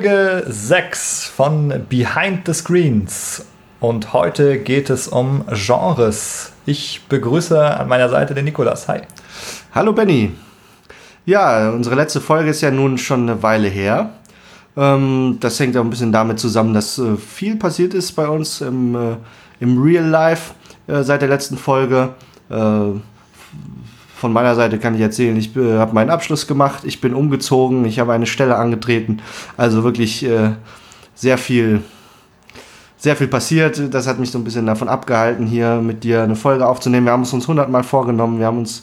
Folge 6 von Behind the Screens. Und heute geht es um Genres. Ich begrüße an meiner Seite den Nikolas. Hi. Hallo Benny. Ja, unsere letzte Folge ist ja nun schon eine Weile her. Ähm, das hängt auch ein bisschen damit zusammen, dass äh, viel passiert ist bei uns im, äh, im Real Life äh, seit der letzten Folge. Von meiner Seite kann ich erzählen, ich habe meinen Abschluss gemacht, ich bin umgezogen, ich habe eine Stelle angetreten. Also wirklich sehr viel sehr viel passiert. Das hat mich so ein bisschen davon abgehalten, hier mit dir eine Folge aufzunehmen. Wir haben es uns hundertmal vorgenommen, wir haben uns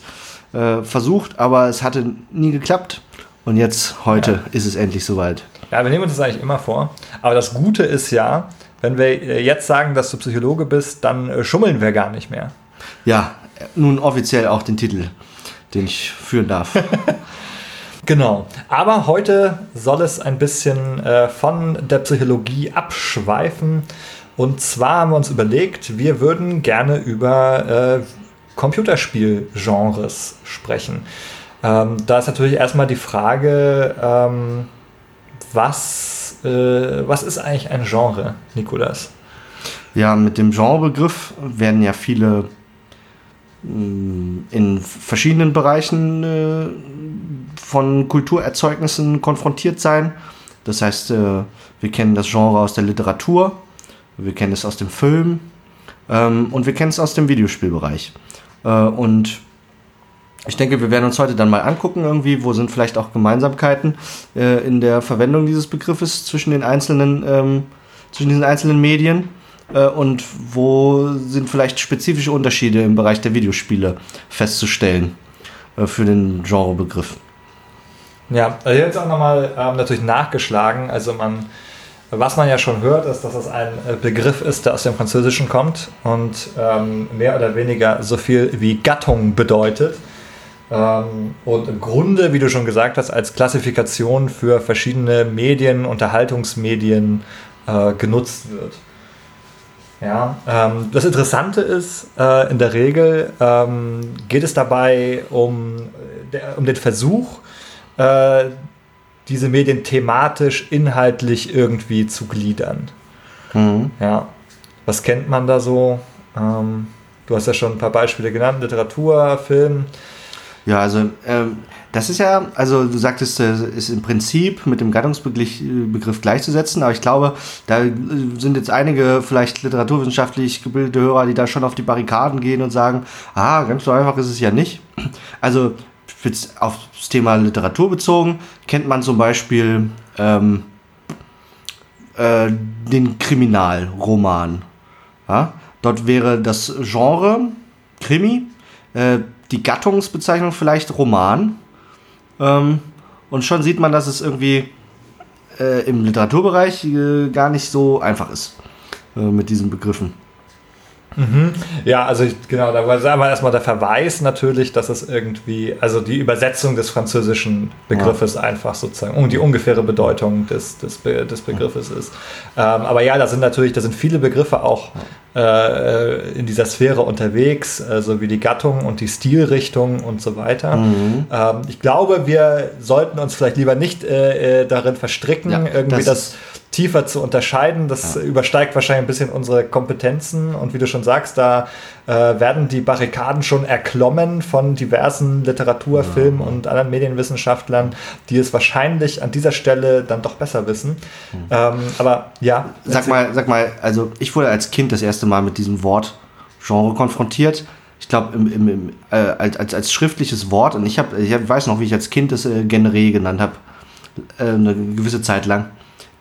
äh, versucht, aber es hatte nie geklappt. Und jetzt, heute, ja. ist es endlich soweit. Ja, wir nehmen uns das eigentlich immer vor. Aber das Gute ist ja, wenn wir äh, jetzt sagen, dass du Psychologe bist, dann äh, schummeln wir gar nicht mehr. Ja, nun offiziell auch den Titel, den ich führen darf. Genau. Aber heute soll es ein bisschen äh, von der Psychologie abschweifen. Und zwar haben wir uns überlegt, wir würden gerne über äh, Computerspielgenres sprechen. Ähm, da ist natürlich erstmal die Frage, ähm, was, äh, was ist eigentlich ein Genre, Nikolas? Ja, mit dem Genrebegriff werden ja viele in verschiedenen Bereichen äh, von Kulturerzeugnissen konfrontiert sein. Das heißt, äh, wir kennen das Genre aus der Literatur, wir kennen es aus dem Film ähm, und wir kennen es aus dem Videospielbereich. Äh, und ich denke, wir werden uns heute dann mal angucken, irgendwie, wo sind vielleicht auch Gemeinsamkeiten äh, in der Verwendung dieses Begriffes zwischen den einzelnen, ähm, zwischen diesen einzelnen Medien äh, und wo sind vielleicht spezifische Unterschiede im Bereich der Videospiele festzustellen äh, für den Genrebegriff. Ja, also jetzt auch nochmal ähm, natürlich nachgeschlagen. Also man, was man ja schon hört, ist, dass es ein äh, Begriff ist, der aus dem Französischen kommt und ähm, mehr oder weniger so viel wie Gattung bedeutet. Ähm, und im Grunde, wie du schon gesagt hast, als Klassifikation für verschiedene Medien, Unterhaltungsmedien äh, genutzt wird. Ja, ähm, das Interessante ist, äh, in der Regel ähm, geht es dabei um, der, um den Versuch, äh, diese Medien thematisch, inhaltlich irgendwie zu gliedern. Mhm. Ja. Was kennt man da so? Ähm, du hast ja schon ein paar Beispiele genannt, Literatur, Film. Ja, also ähm, das ist ja, also du sagtest, es ist im Prinzip mit dem Gattungsbegriff gleichzusetzen, aber ich glaube, da sind jetzt einige vielleicht literaturwissenschaftlich gebildete Hörer, die da schon auf die Barrikaden gehen und sagen, ah, ganz so einfach ist es ja nicht. Also aufs Thema Literatur bezogen, kennt man zum Beispiel ähm, äh, den Kriminalroman. Ja? Dort wäre das Genre Krimi, äh, die Gattungsbezeichnung vielleicht Roman. Ähm, und schon sieht man, dass es irgendwie äh, im Literaturbereich äh, gar nicht so einfach ist äh, mit diesen Begriffen. Mhm. Ja, also ich, genau, da war erstmal der Verweis natürlich, dass es irgendwie, also die Übersetzung des französischen Begriffes ja. einfach sozusagen, um die ungefähre Bedeutung des, des, des Begriffes ist. Ähm, aber ja, da sind natürlich, da sind viele Begriffe auch äh, in dieser Sphäre unterwegs, äh, so wie die Gattung und die Stilrichtung und so weiter. Mhm. Ähm, ich glaube, wir sollten uns vielleicht lieber nicht äh, äh darin verstricken, ja, irgendwie das, das tiefer zu unterscheiden. Das ja. übersteigt wahrscheinlich ein bisschen unsere Kompetenzen. Und wie du schon sagst, da äh, werden die Barrikaden schon erklommen von diversen Literatur-, ja. Film- und anderen Medienwissenschaftlern, die es wahrscheinlich an dieser Stelle dann doch besser wissen. Mhm. Ähm, aber ja. Sag mal, sag mal, also ich wurde als Kind das erste Mal mit diesem Wort Genre konfrontiert. Ich glaube, äh, als, als schriftliches Wort, und ich, hab, ich weiß noch, wie ich als Kind das äh, Genre genannt habe, äh, eine gewisse Zeit lang.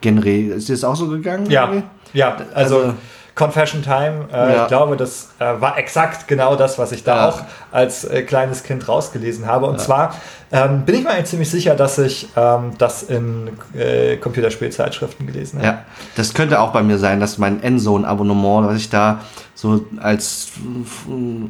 Genre. Ist dir das auch so gegangen? Ja, ja also, also Confession Time, äh, ja. ich glaube, das äh, war exakt genau das, was ich da ja. auch als äh, kleines Kind rausgelesen habe. Und ja. zwar ähm, bin ich mir eigentlich ziemlich sicher, dass ich ähm, das in äh, Computerspielzeitschriften gelesen habe. Ja, das könnte auch bei mir sein, dass mein Endzone-Abonnement, was ich da so als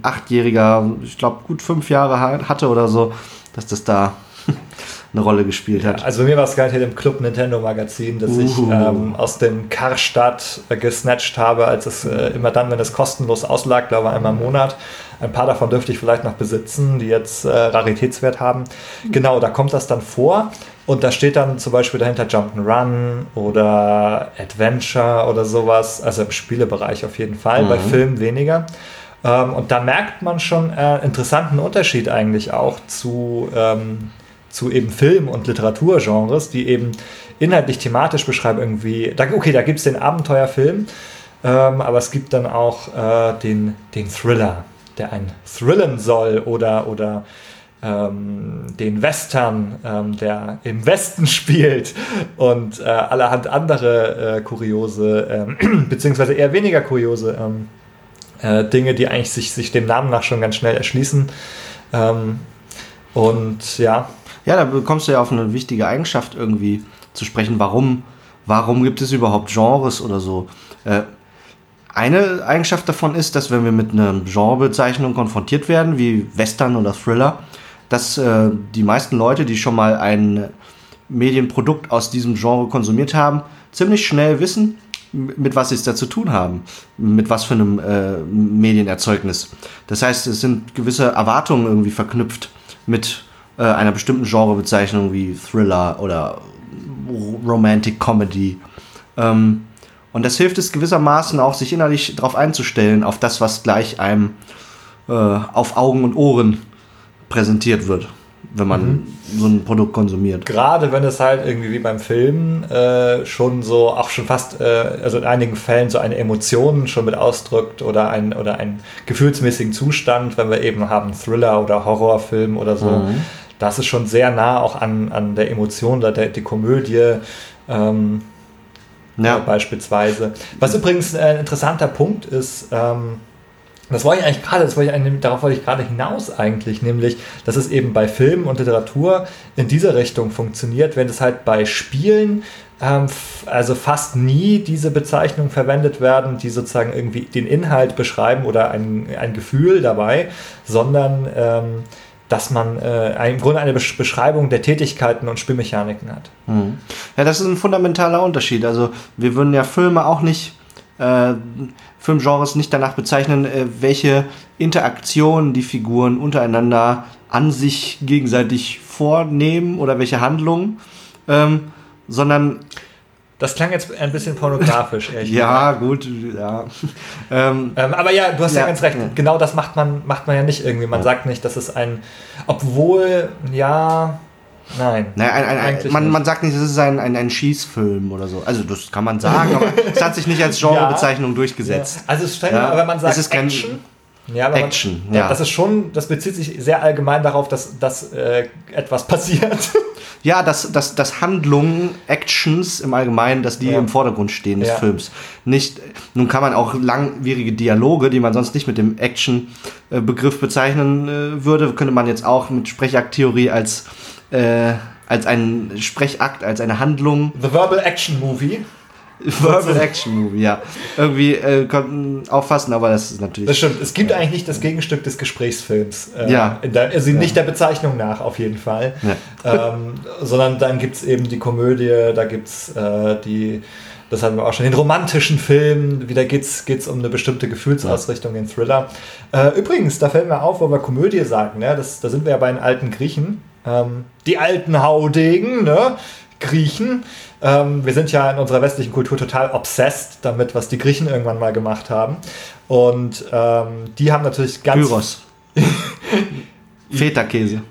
Achtjähriger, ich glaube, gut fünf Jahre hatte oder so, dass das da eine Rolle gespielt hat. Ja, also bei mir war es garantiert im Club Nintendo Magazin, dass uh. ich ähm, aus dem Karstadt äh, gesnatcht habe, als es äh, immer dann, wenn es kostenlos auslag, glaube ich einmal im Monat. Ein paar davon dürfte ich vielleicht noch besitzen, die jetzt äh, Raritätswert haben. Genau, da kommt das dann vor. Und da steht dann zum Beispiel dahinter Jump'n'Run oder Adventure oder sowas. Also im Spielebereich auf jeden Fall, mhm. bei Filmen weniger. Ähm, und da merkt man schon äh, interessanten Unterschied eigentlich auch zu, ähm, zu eben Film- und Literaturgenres, die eben inhaltlich thematisch beschreiben irgendwie. Da, okay, da gibt es den Abenteuerfilm, ähm, aber es gibt dann auch äh, den, den Thriller, der einen thrillen soll oder, oder ähm, den Western, ähm, der im Westen spielt und äh, allerhand andere äh, kuriose, ähm, beziehungsweise eher weniger kuriose ähm, äh, Dinge, die eigentlich sich, sich dem Namen nach schon ganz schnell erschließen. Ähm, und ja. Ja, da bekommst du ja auf eine wichtige Eigenschaft irgendwie zu sprechen. Warum, warum gibt es überhaupt Genres oder so? Äh, eine Eigenschaft davon ist, dass wenn wir mit einer Genrebezeichnung konfrontiert werden, wie Western oder Thriller, dass äh, die meisten Leute, die schon mal ein Medienprodukt aus diesem Genre konsumiert haben, ziemlich schnell wissen, mit was sie es da zu tun haben, mit was für einem äh, Medienerzeugnis. Das heißt, es sind gewisse Erwartungen irgendwie verknüpft mit äh, einer bestimmten Genrebezeichnung wie Thriller oder Romantic Comedy. Ähm, und das hilft es gewissermaßen auch, sich innerlich darauf einzustellen, auf das, was gleich einem äh, auf Augen und Ohren präsentiert wird, wenn man mhm. so ein Produkt konsumiert. Gerade wenn es halt irgendwie wie beim Film äh, schon so, auch schon fast, äh, also in einigen Fällen so eine Emotion schon mit ausdrückt oder, ein, oder einen gefühlsmäßigen Zustand, wenn wir eben haben Thriller oder Horrorfilm oder so. Mhm. Das ist schon sehr nah auch an, an der Emotion, der, der die Komödie. Ähm, ja. beispielsweise. Was übrigens ein interessanter Punkt ist, ähm, das wollte ich eigentlich gerade, das wollte ich, darauf wollte ich gerade hinaus eigentlich, nämlich, dass es eben bei Film und Literatur in dieser Richtung funktioniert, wenn es halt bei Spielen ähm, also fast nie diese Bezeichnungen verwendet werden, die sozusagen irgendwie den Inhalt beschreiben oder ein, ein Gefühl dabei, sondern ähm, dass man äh, im Grunde eine Beschreibung der Tätigkeiten und Spielmechaniken hat. Mhm. Ja, das ist ein fundamentaler Unterschied. Also wir würden ja Filme auch nicht, äh, Filmgenres nicht danach bezeichnen, äh, welche Interaktionen die Figuren untereinander an sich gegenseitig vornehmen oder welche Handlungen, ähm, sondern das klang jetzt ein bisschen pornografisch, ehrlich Ja, gut, ja. Ähm, ähm, aber ja, du hast ja, ja ganz recht. Ja. Genau das macht man, macht man ja nicht irgendwie. Man ja. sagt nicht, dass es ein. Obwohl, ja. Nein. Naja, ein, ein, ein, man, man sagt nicht, das ist ein, ein, Schießfilm oder so. Also, das kann man sagen, aber es hat sich nicht als Genrebezeichnung durchgesetzt. Also, es ist streng, aber man sagt es ist kein, Action. Ja, Action, man, ja. Das ist schon, das bezieht sich sehr allgemein darauf, dass, dass äh, etwas passiert. Ja, dass, dass, dass Handlungen, Actions im Allgemeinen, dass die ja. im Vordergrund stehen des ja. Films. Nicht, nun kann man auch langwierige Dialoge, die man sonst nicht mit dem Action-Begriff bezeichnen äh, würde, könnte man jetzt auch mit Sprechakttheorie als, äh, als einen Sprechakt, als eine Handlung. The Verbal Action Movie. Verbal Action Movie, ja. Irgendwie äh, konnten auffassen, aber das ist natürlich. Das stimmt. Es gibt eigentlich nicht das Gegenstück des Gesprächsfilms. Äh, ja. Der, also ja. nicht der Bezeichnung nach, auf jeden Fall. Ja. Ähm, sondern dann gibt es eben die Komödie, da gibt es äh, die. Das hatten wir auch schon. Den romantischen Film, wieder geht es um eine bestimmte Gefühlsausrichtung, den Thriller. Äh, übrigens, da fällt mir auf, wo wir Komödie sagen, ne? das, da sind wir ja bei den alten Griechen. Ähm, die alten Haudegen, ne? Griechen. Ähm, wir sind ja in unserer westlichen Kultur total obsessed damit, was die Griechen irgendwann mal gemacht haben. Und ähm, die haben natürlich ganz. Gyros. Feta-Käse.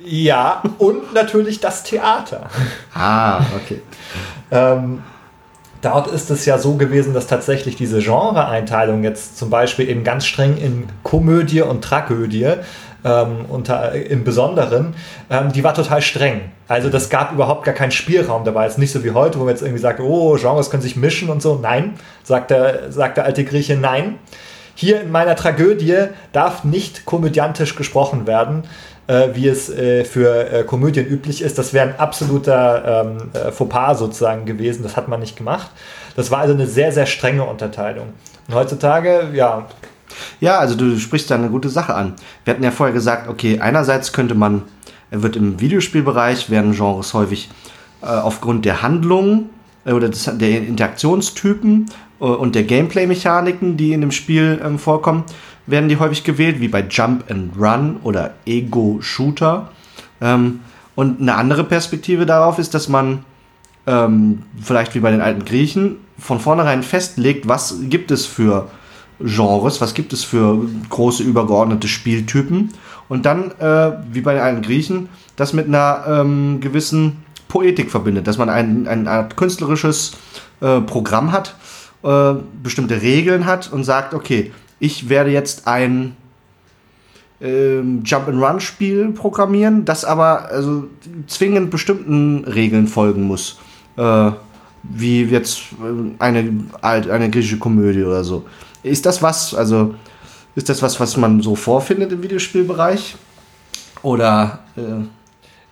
Ja, und natürlich das Theater. Ah, okay. ähm, dort ist es ja so gewesen, dass tatsächlich diese Genre-Einteilung jetzt zum Beispiel eben ganz streng in Komödie und Tragödie ähm, unter, im Besonderen, ähm, die war total streng. Also das gab überhaupt gar keinen Spielraum dabei. Es ist nicht so wie heute, wo man jetzt irgendwie sagt, oh, Genres können sich mischen und so. Nein, sagt der, sagt der alte Grieche, nein. Hier in meiner Tragödie darf nicht komödiantisch gesprochen werden, äh, wie es äh, für äh, Komödien üblich ist. Das wäre ein absoluter ähm, äh, Fauxpas sozusagen gewesen. Das hat man nicht gemacht. Das war also eine sehr, sehr strenge Unterteilung. Und heutzutage, ja, ja, also du sprichst da eine gute Sache an. Wir hatten ja vorher gesagt, okay, einerseits könnte man wird im Videospielbereich, werden Genres häufig äh, aufgrund der Handlung äh, oder des, der Interaktionstypen äh, und der Gameplay-Mechaniken, die in dem Spiel ähm, vorkommen, werden die häufig gewählt, wie bei Jump and Run oder Ego-Shooter. Ähm, und eine andere Perspektive darauf ist, dass man ähm, vielleicht wie bei den alten Griechen von vornherein festlegt, was gibt es für Genres, was gibt es für große übergeordnete Spieltypen und dann, äh, wie bei den alten Griechen, das mit einer ähm, gewissen Poetik verbindet, dass man ein, ein Art künstlerisches äh, Programm hat, äh, bestimmte Regeln hat und sagt, okay, ich werde jetzt ein ähm, Jump-and-Run-Spiel programmieren, das aber also zwingend bestimmten Regeln folgen muss. Äh, wie jetzt äh, eine, eine griechische Komödie oder so. Ist das was, also ist das was, was man so vorfindet im Videospielbereich? Oder äh,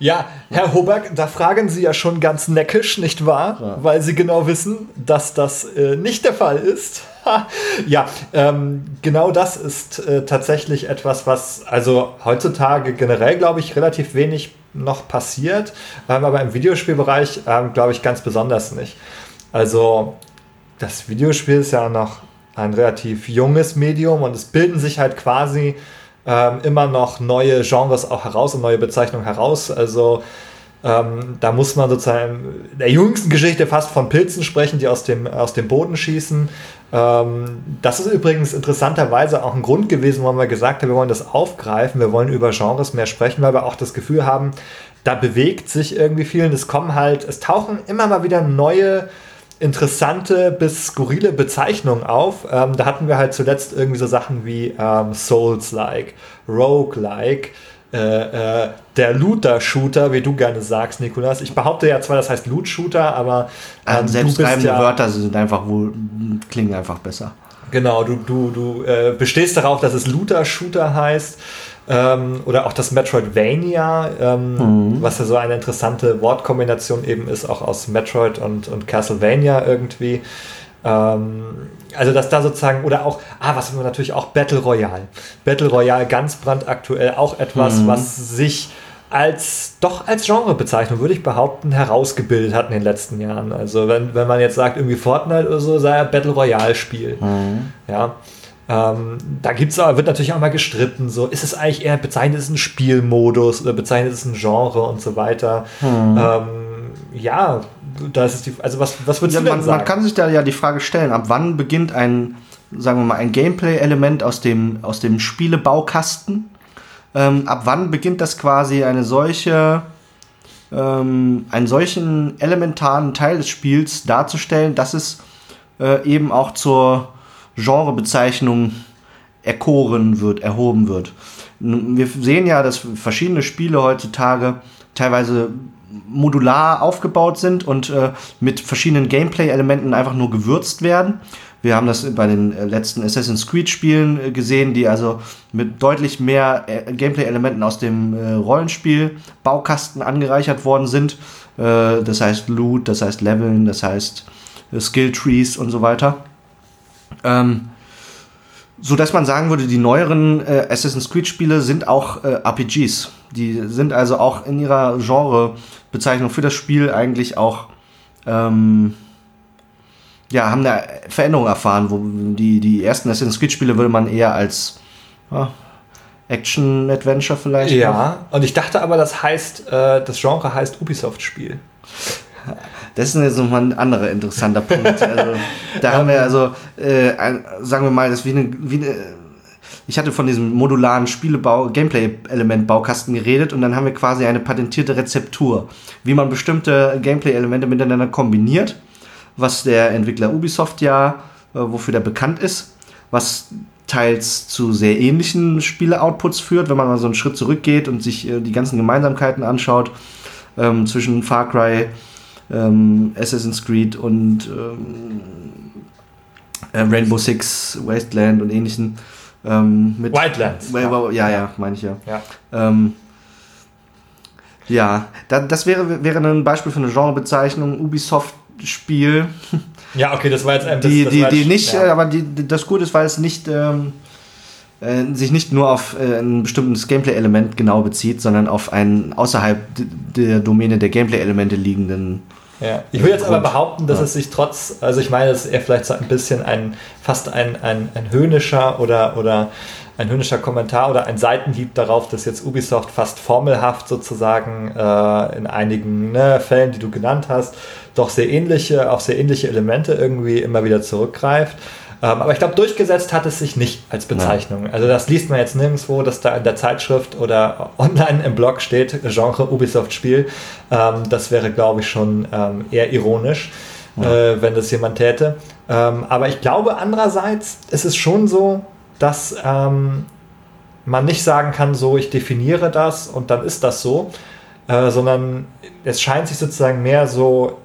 ja, Herr Hoberg, da fragen Sie ja schon ganz neckisch, nicht wahr? Ja. Weil Sie genau wissen, dass das äh, nicht der Fall ist. ja, ähm, genau das ist äh, tatsächlich etwas, was also heutzutage generell, glaube ich, relativ wenig noch passiert, ähm, aber im Videospielbereich, ähm, glaube ich, ganz besonders nicht. Also das Videospiel ist ja noch ein relativ junges Medium und es bilden sich halt quasi ähm, immer noch neue Genres auch heraus und neue Bezeichnungen heraus. Also ähm, da muss man sozusagen in der jüngsten Geschichte fast von Pilzen sprechen, die aus dem, aus dem Boden schießen. Ähm, das ist übrigens interessanterweise auch ein Grund gewesen, warum wir gesagt haben, wir wollen das aufgreifen, wir wollen über Genres mehr sprechen, weil wir auch das Gefühl haben, da bewegt sich irgendwie viel und es kommen halt, es tauchen immer mal wieder neue interessante bis skurrile Bezeichnungen auf. Ähm, da hatten wir halt zuletzt irgendwie so Sachen wie ähm, Souls-like, Rogue-like, äh, äh, der Looter-Shooter, wie du gerne sagst, Nikolas. Ich behaupte ja zwar, das heißt Loot-Shooter, aber ähm, selbstschreibende ja, Wörter sind einfach wohl klingen einfach besser. Genau, du, du, du äh, bestehst darauf, dass es Looter-Shooter heißt. Ähm, oder auch das Metroidvania, ähm, mhm. was ja so eine interessante Wortkombination eben ist, auch aus Metroid und, und Castlevania irgendwie. Ähm, also, dass da sozusagen, oder auch, ah, was haben wir natürlich auch, Battle Royale. Battle Royale ganz brandaktuell, auch etwas, mhm. was sich als doch als Genrebezeichnung, würde ich behaupten, herausgebildet hat in den letzten Jahren. Also wenn, wenn man jetzt sagt, irgendwie Fortnite oder so, sei ja Battle Royale-Spiel. Mhm. Ja. Ähm, da gibt's aber, wird natürlich auch mal gestritten, so ist es eigentlich eher bezeichnet es ein Spielmodus oder bezeichnet es ein Genre und so weiter. Hm. Ähm, ja, da ist die, also was, was würdest ja, du denn man, sagen? Man kann sich da ja die Frage stellen, ab wann beginnt ein, sagen wir mal, ein Gameplay-Element aus dem, aus dem Spielebaukasten? Ähm, ab wann beginnt das quasi eine solche, ähm, einen solchen elementaren Teil des Spiels darzustellen, dass es äh, eben auch zur Genrebezeichnung erkoren wird, erhoben wird. Wir sehen ja, dass verschiedene Spiele heutzutage teilweise modular aufgebaut sind und äh, mit verschiedenen Gameplay-Elementen einfach nur gewürzt werden. Wir haben das bei den äh, letzten Assassin's Creed-Spielen äh, gesehen, die also mit deutlich mehr äh, Gameplay-Elementen aus dem äh, Rollenspiel Baukasten angereichert worden sind. Das heißt Loot, das heißt Leveln, das heißt Skill Trees und so weiter. Ähm, so dass man sagen würde, die neueren äh, Assassin's Creed Spiele sind auch äh, RPGs. Die sind also auch in ihrer Genrebezeichnung für das Spiel eigentlich auch ähm, ja, haben eine Veränderung erfahren, wo die, die ersten Assassin's Creed Spiele würde man eher als ja, Action-Adventure vielleicht. Ja, noch. und ich dachte aber, das heißt, äh, das Genre heißt Ubisoft-Spiel. Das ist jetzt nochmal ein anderer interessanter Punkt. Also, da haben wir also, äh, ein, sagen wir mal, das wie eine, wie eine ich hatte von diesem modularen Spielebau, Gameplay-Element-Baukasten geredet und dann haben wir quasi eine patentierte Rezeptur, wie man bestimmte Gameplay-Elemente miteinander kombiniert, was der Entwickler Ubisoft ja, äh, wofür der bekannt ist, was teils zu sehr ähnlichen Spiele-Outputs führt, wenn man mal so einen Schritt zurückgeht und sich äh, die ganzen Gemeinsamkeiten anschaut ähm, zwischen Far Cry ähm, Assassin's Creed und ähm, äh, Rainbow Six, Wasteland und ähnlichen. Ähm, mit Wildlands. Ja, ja, ja meine ich ja. Ja, ähm, ja da, das wäre, wäre ein Beispiel für eine Genrebezeichnung, Ubisoft-Spiel. Ja, okay, das war jetzt ein die, die, die nicht, ja. aber die, das Gute ist, weil es nicht ähm, äh, sich nicht nur auf äh, ein bestimmtes Gameplay-Element genau bezieht, sondern auf einen außerhalb der Domäne der Gameplay-Elemente liegenden. Ja. Ich würde jetzt aber behaupten, dass ja. es sich trotz, also ich meine, es ist eher vielleicht so ein bisschen ein, fast ein, ein, ein höhnischer oder, oder ein höhnischer Kommentar oder ein Seitenhieb darauf, dass jetzt Ubisoft fast formelhaft sozusagen äh, in einigen ne, Fällen, die du genannt hast, doch sehr ähnliche, auf sehr ähnliche Elemente irgendwie immer wieder zurückgreift. Ähm, aber ich glaube, durchgesetzt hat es sich nicht als Bezeichnung. Ja. Also das liest man jetzt nirgendwo, dass da in der Zeitschrift oder online im Blog steht, Genre Ubisoft Spiel. Ähm, das wäre, glaube ich, schon ähm, eher ironisch, ja. äh, wenn das jemand täte. Aber ich glaube, andererseits ist es schon so, dass man nicht sagen kann, so ich definiere das und dann ist das so, äh, sondern es scheint sich sozusagen mehr so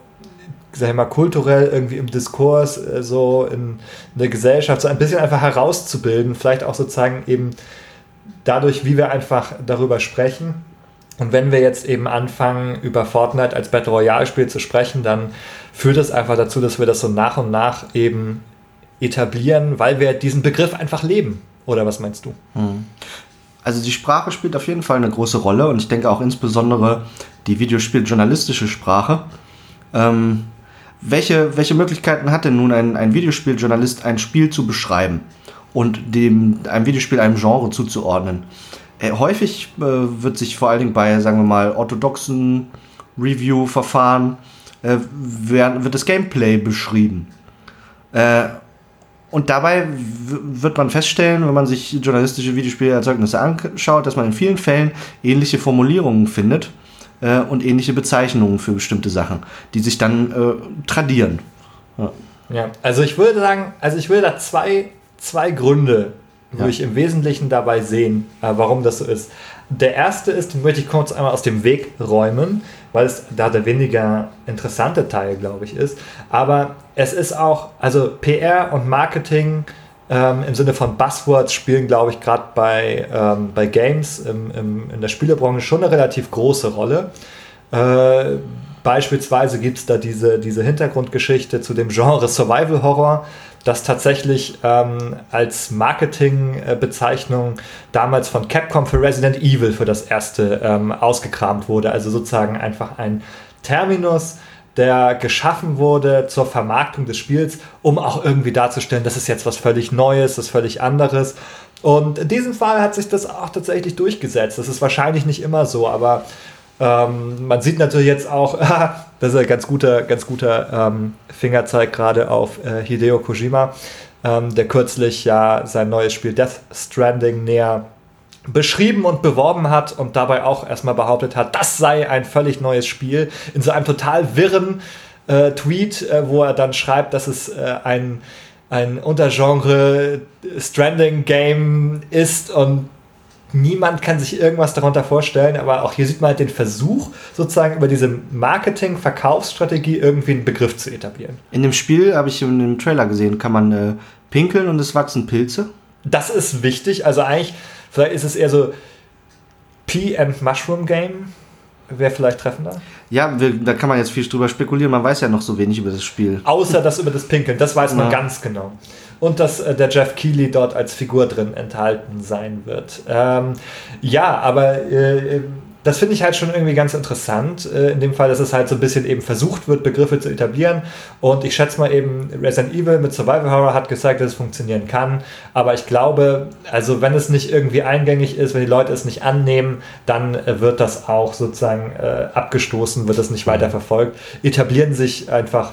sag ich mal, kulturell irgendwie im Diskurs, äh, so in, in, der Gesellschaft, so ein bisschen einfach herauszubilden, vielleicht auch sozusagen eben dadurch, wie wir einfach darüber sprechen. Und wenn wir jetzt eben anfangen, über Fortnite als Battle Royale-Spiel zu sprechen, dann führt es einfach dazu, dass wir das so nach und nach eben etablieren, weil wir diesen Begriff einfach leben. Oder was meinst du? Hm. Also die Sprache spielt auf jeden Fall eine große Rolle und ich denke auch insbesondere die Videospieljournalistische Sprache. Ähm, welche, welche Möglichkeiten hat denn nun ein, ein Videospieljournalist, ein Spiel zu beschreiben und dem, einem Videospiel einem Genre zuzuordnen? Äh, häufig äh, wird sich vor allen Dingen bei, sagen wir mal, orthodoxen Review-Verfahren äh, wird das Gameplay beschrieben. Äh, und dabei wird man feststellen, wenn man sich journalistische Videospielerzeugnisse anschaut, dass man in vielen Fällen ähnliche Formulierungen findet äh, und ähnliche Bezeichnungen für bestimmte Sachen, die sich dann äh, tradieren. Ja. ja. also ich würde sagen, also ich will da zwei, zwei Gründe, würde ja. ich im Wesentlichen dabei sehen, äh, warum das so ist. Der erste ist, den möchte ich kurz einmal aus dem Weg räumen, weil es da der weniger interessante Teil, glaube ich, ist. Aber es ist auch, also PR und Marketing ähm, im Sinne von Buzzwords spielen, glaube ich, gerade bei, ähm, bei Games im, im, in der Spielebranche schon eine relativ große Rolle. Äh, beispielsweise gibt es da diese, diese Hintergrundgeschichte zu dem Genre Survival Horror, das tatsächlich ähm, als Marketingbezeichnung damals von Capcom für Resident Evil für das erste ähm, ausgekramt wurde. Also sozusagen einfach ein Terminus, der geschaffen wurde zur Vermarktung des Spiels, um auch irgendwie darzustellen, das ist jetzt was völlig Neues, das ist völlig anderes. Und in diesem Fall hat sich das auch tatsächlich durchgesetzt. Das ist wahrscheinlich nicht immer so, aber ähm, man sieht natürlich jetzt auch, das ist ein ganz guter, ganz guter ähm, Fingerzeig gerade auf äh, Hideo Kojima, ähm, der kürzlich ja sein neues Spiel Death Stranding näher beschrieben und beworben hat und dabei auch erstmal behauptet hat, das sei ein völlig neues Spiel, in so einem total wirren äh, Tweet, äh, wo er dann schreibt, dass es äh, ein, ein Untergenre Stranding Game ist und niemand kann sich irgendwas darunter vorstellen, aber auch hier sieht man halt den Versuch, sozusagen über diese Marketing-Verkaufsstrategie irgendwie einen Begriff zu etablieren. In dem Spiel, habe ich in dem Trailer gesehen, kann man äh, pinkeln und es wachsen Pilze. Das ist wichtig, also eigentlich Vielleicht ist es eher so Pea and Mushroom Game. Wäre vielleicht treffender? Ja, wir, da kann man jetzt viel drüber spekulieren. Man weiß ja noch so wenig über das Spiel. Außer das über das Pinkeln. Das weiß man ja. ganz genau. Und dass äh, der Jeff Keighley dort als Figur drin enthalten sein wird. Ähm, ja, aber äh, das finde ich halt schon irgendwie ganz interessant. Äh, in dem Fall, dass es halt so ein bisschen eben versucht wird, Begriffe zu etablieren. Und ich schätze mal eben, Resident Evil mit Survival Horror hat gezeigt, dass es funktionieren kann. Aber ich glaube, also wenn es nicht irgendwie eingängig ist, wenn die Leute es nicht annehmen, dann äh, wird das auch sozusagen äh, abgestoßen, wird es nicht weiter verfolgt. Etablieren sich einfach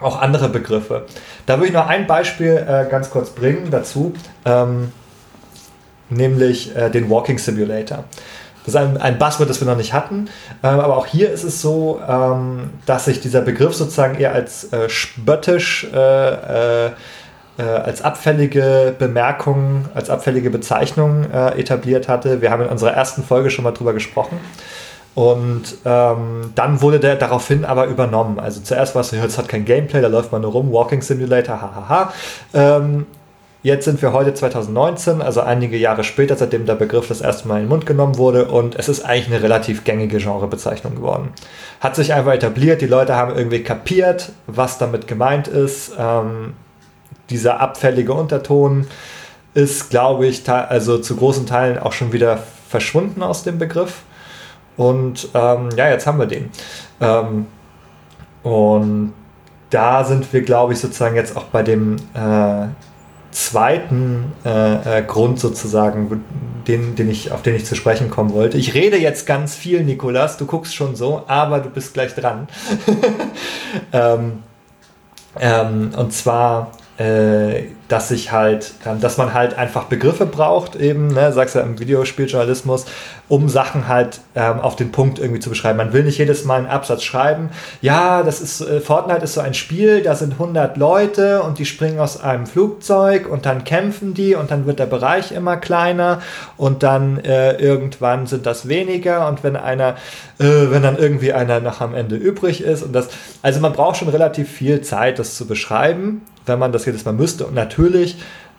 auch andere Begriffe. Da würde ich noch ein Beispiel äh, ganz kurz bringen dazu, ähm, nämlich äh, den Walking Simulator. Das ist ein, ein Buzzword, das wir noch nicht hatten. Ähm, aber auch hier ist es so, ähm, dass sich dieser Begriff sozusagen eher als äh, spöttisch, äh, äh, äh als abfällige Bemerkung, als abfällige Bezeichnung äh, etabliert hatte. Wir haben in unserer ersten Folge schon mal drüber gesprochen. Und ähm, dann wurde der daraufhin aber übernommen. Also zuerst war es es hat kein Gameplay, da läuft man nur rum, Walking Simulator, hahaha. Ähm, Jetzt sind wir heute 2019, also einige Jahre später, seitdem der Begriff das erste Mal in den Mund genommen wurde und es ist eigentlich eine relativ gängige Genrebezeichnung geworden. Hat sich einfach etabliert, die Leute haben irgendwie kapiert, was damit gemeint ist. Ähm, dieser abfällige Unterton ist, glaube ich, also zu großen Teilen auch schon wieder verschwunden aus dem Begriff. Und ähm, ja, jetzt haben wir den. Ähm, und da sind wir, glaube ich, sozusagen jetzt auch bei dem äh, zweiten äh, äh, Grund sozusagen, den, den ich, auf den ich zu sprechen kommen wollte. Ich rede jetzt ganz viel, Nikolas, du guckst schon so, aber du bist gleich dran. ähm, ähm, und zwar äh, dass sich halt, dass man halt einfach Begriffe braucht, eben, ne, sagst ja im Videospieljournalismus, um Sachen halt ähm, auf den Punkt irgendwie zu beschreiben. Man will nicht jedes Mal einen Absatz schreiben. Ja, das ist, äh, Fortnite ist so ein Spiel, da sind 100 Leute und die springen aus einem Flugzeug und dann kämpfen die und dann wird der Bereich immer kleiner und dann äh, irgendwann sind das weniger und wenn einer, äh, wenn dann irgendwie einer noch am Ende übrig ist und das, also man braucht schon relativ viel Zeit, das zu beschreiben wenn man das jedes Mal müsste. Und natürlich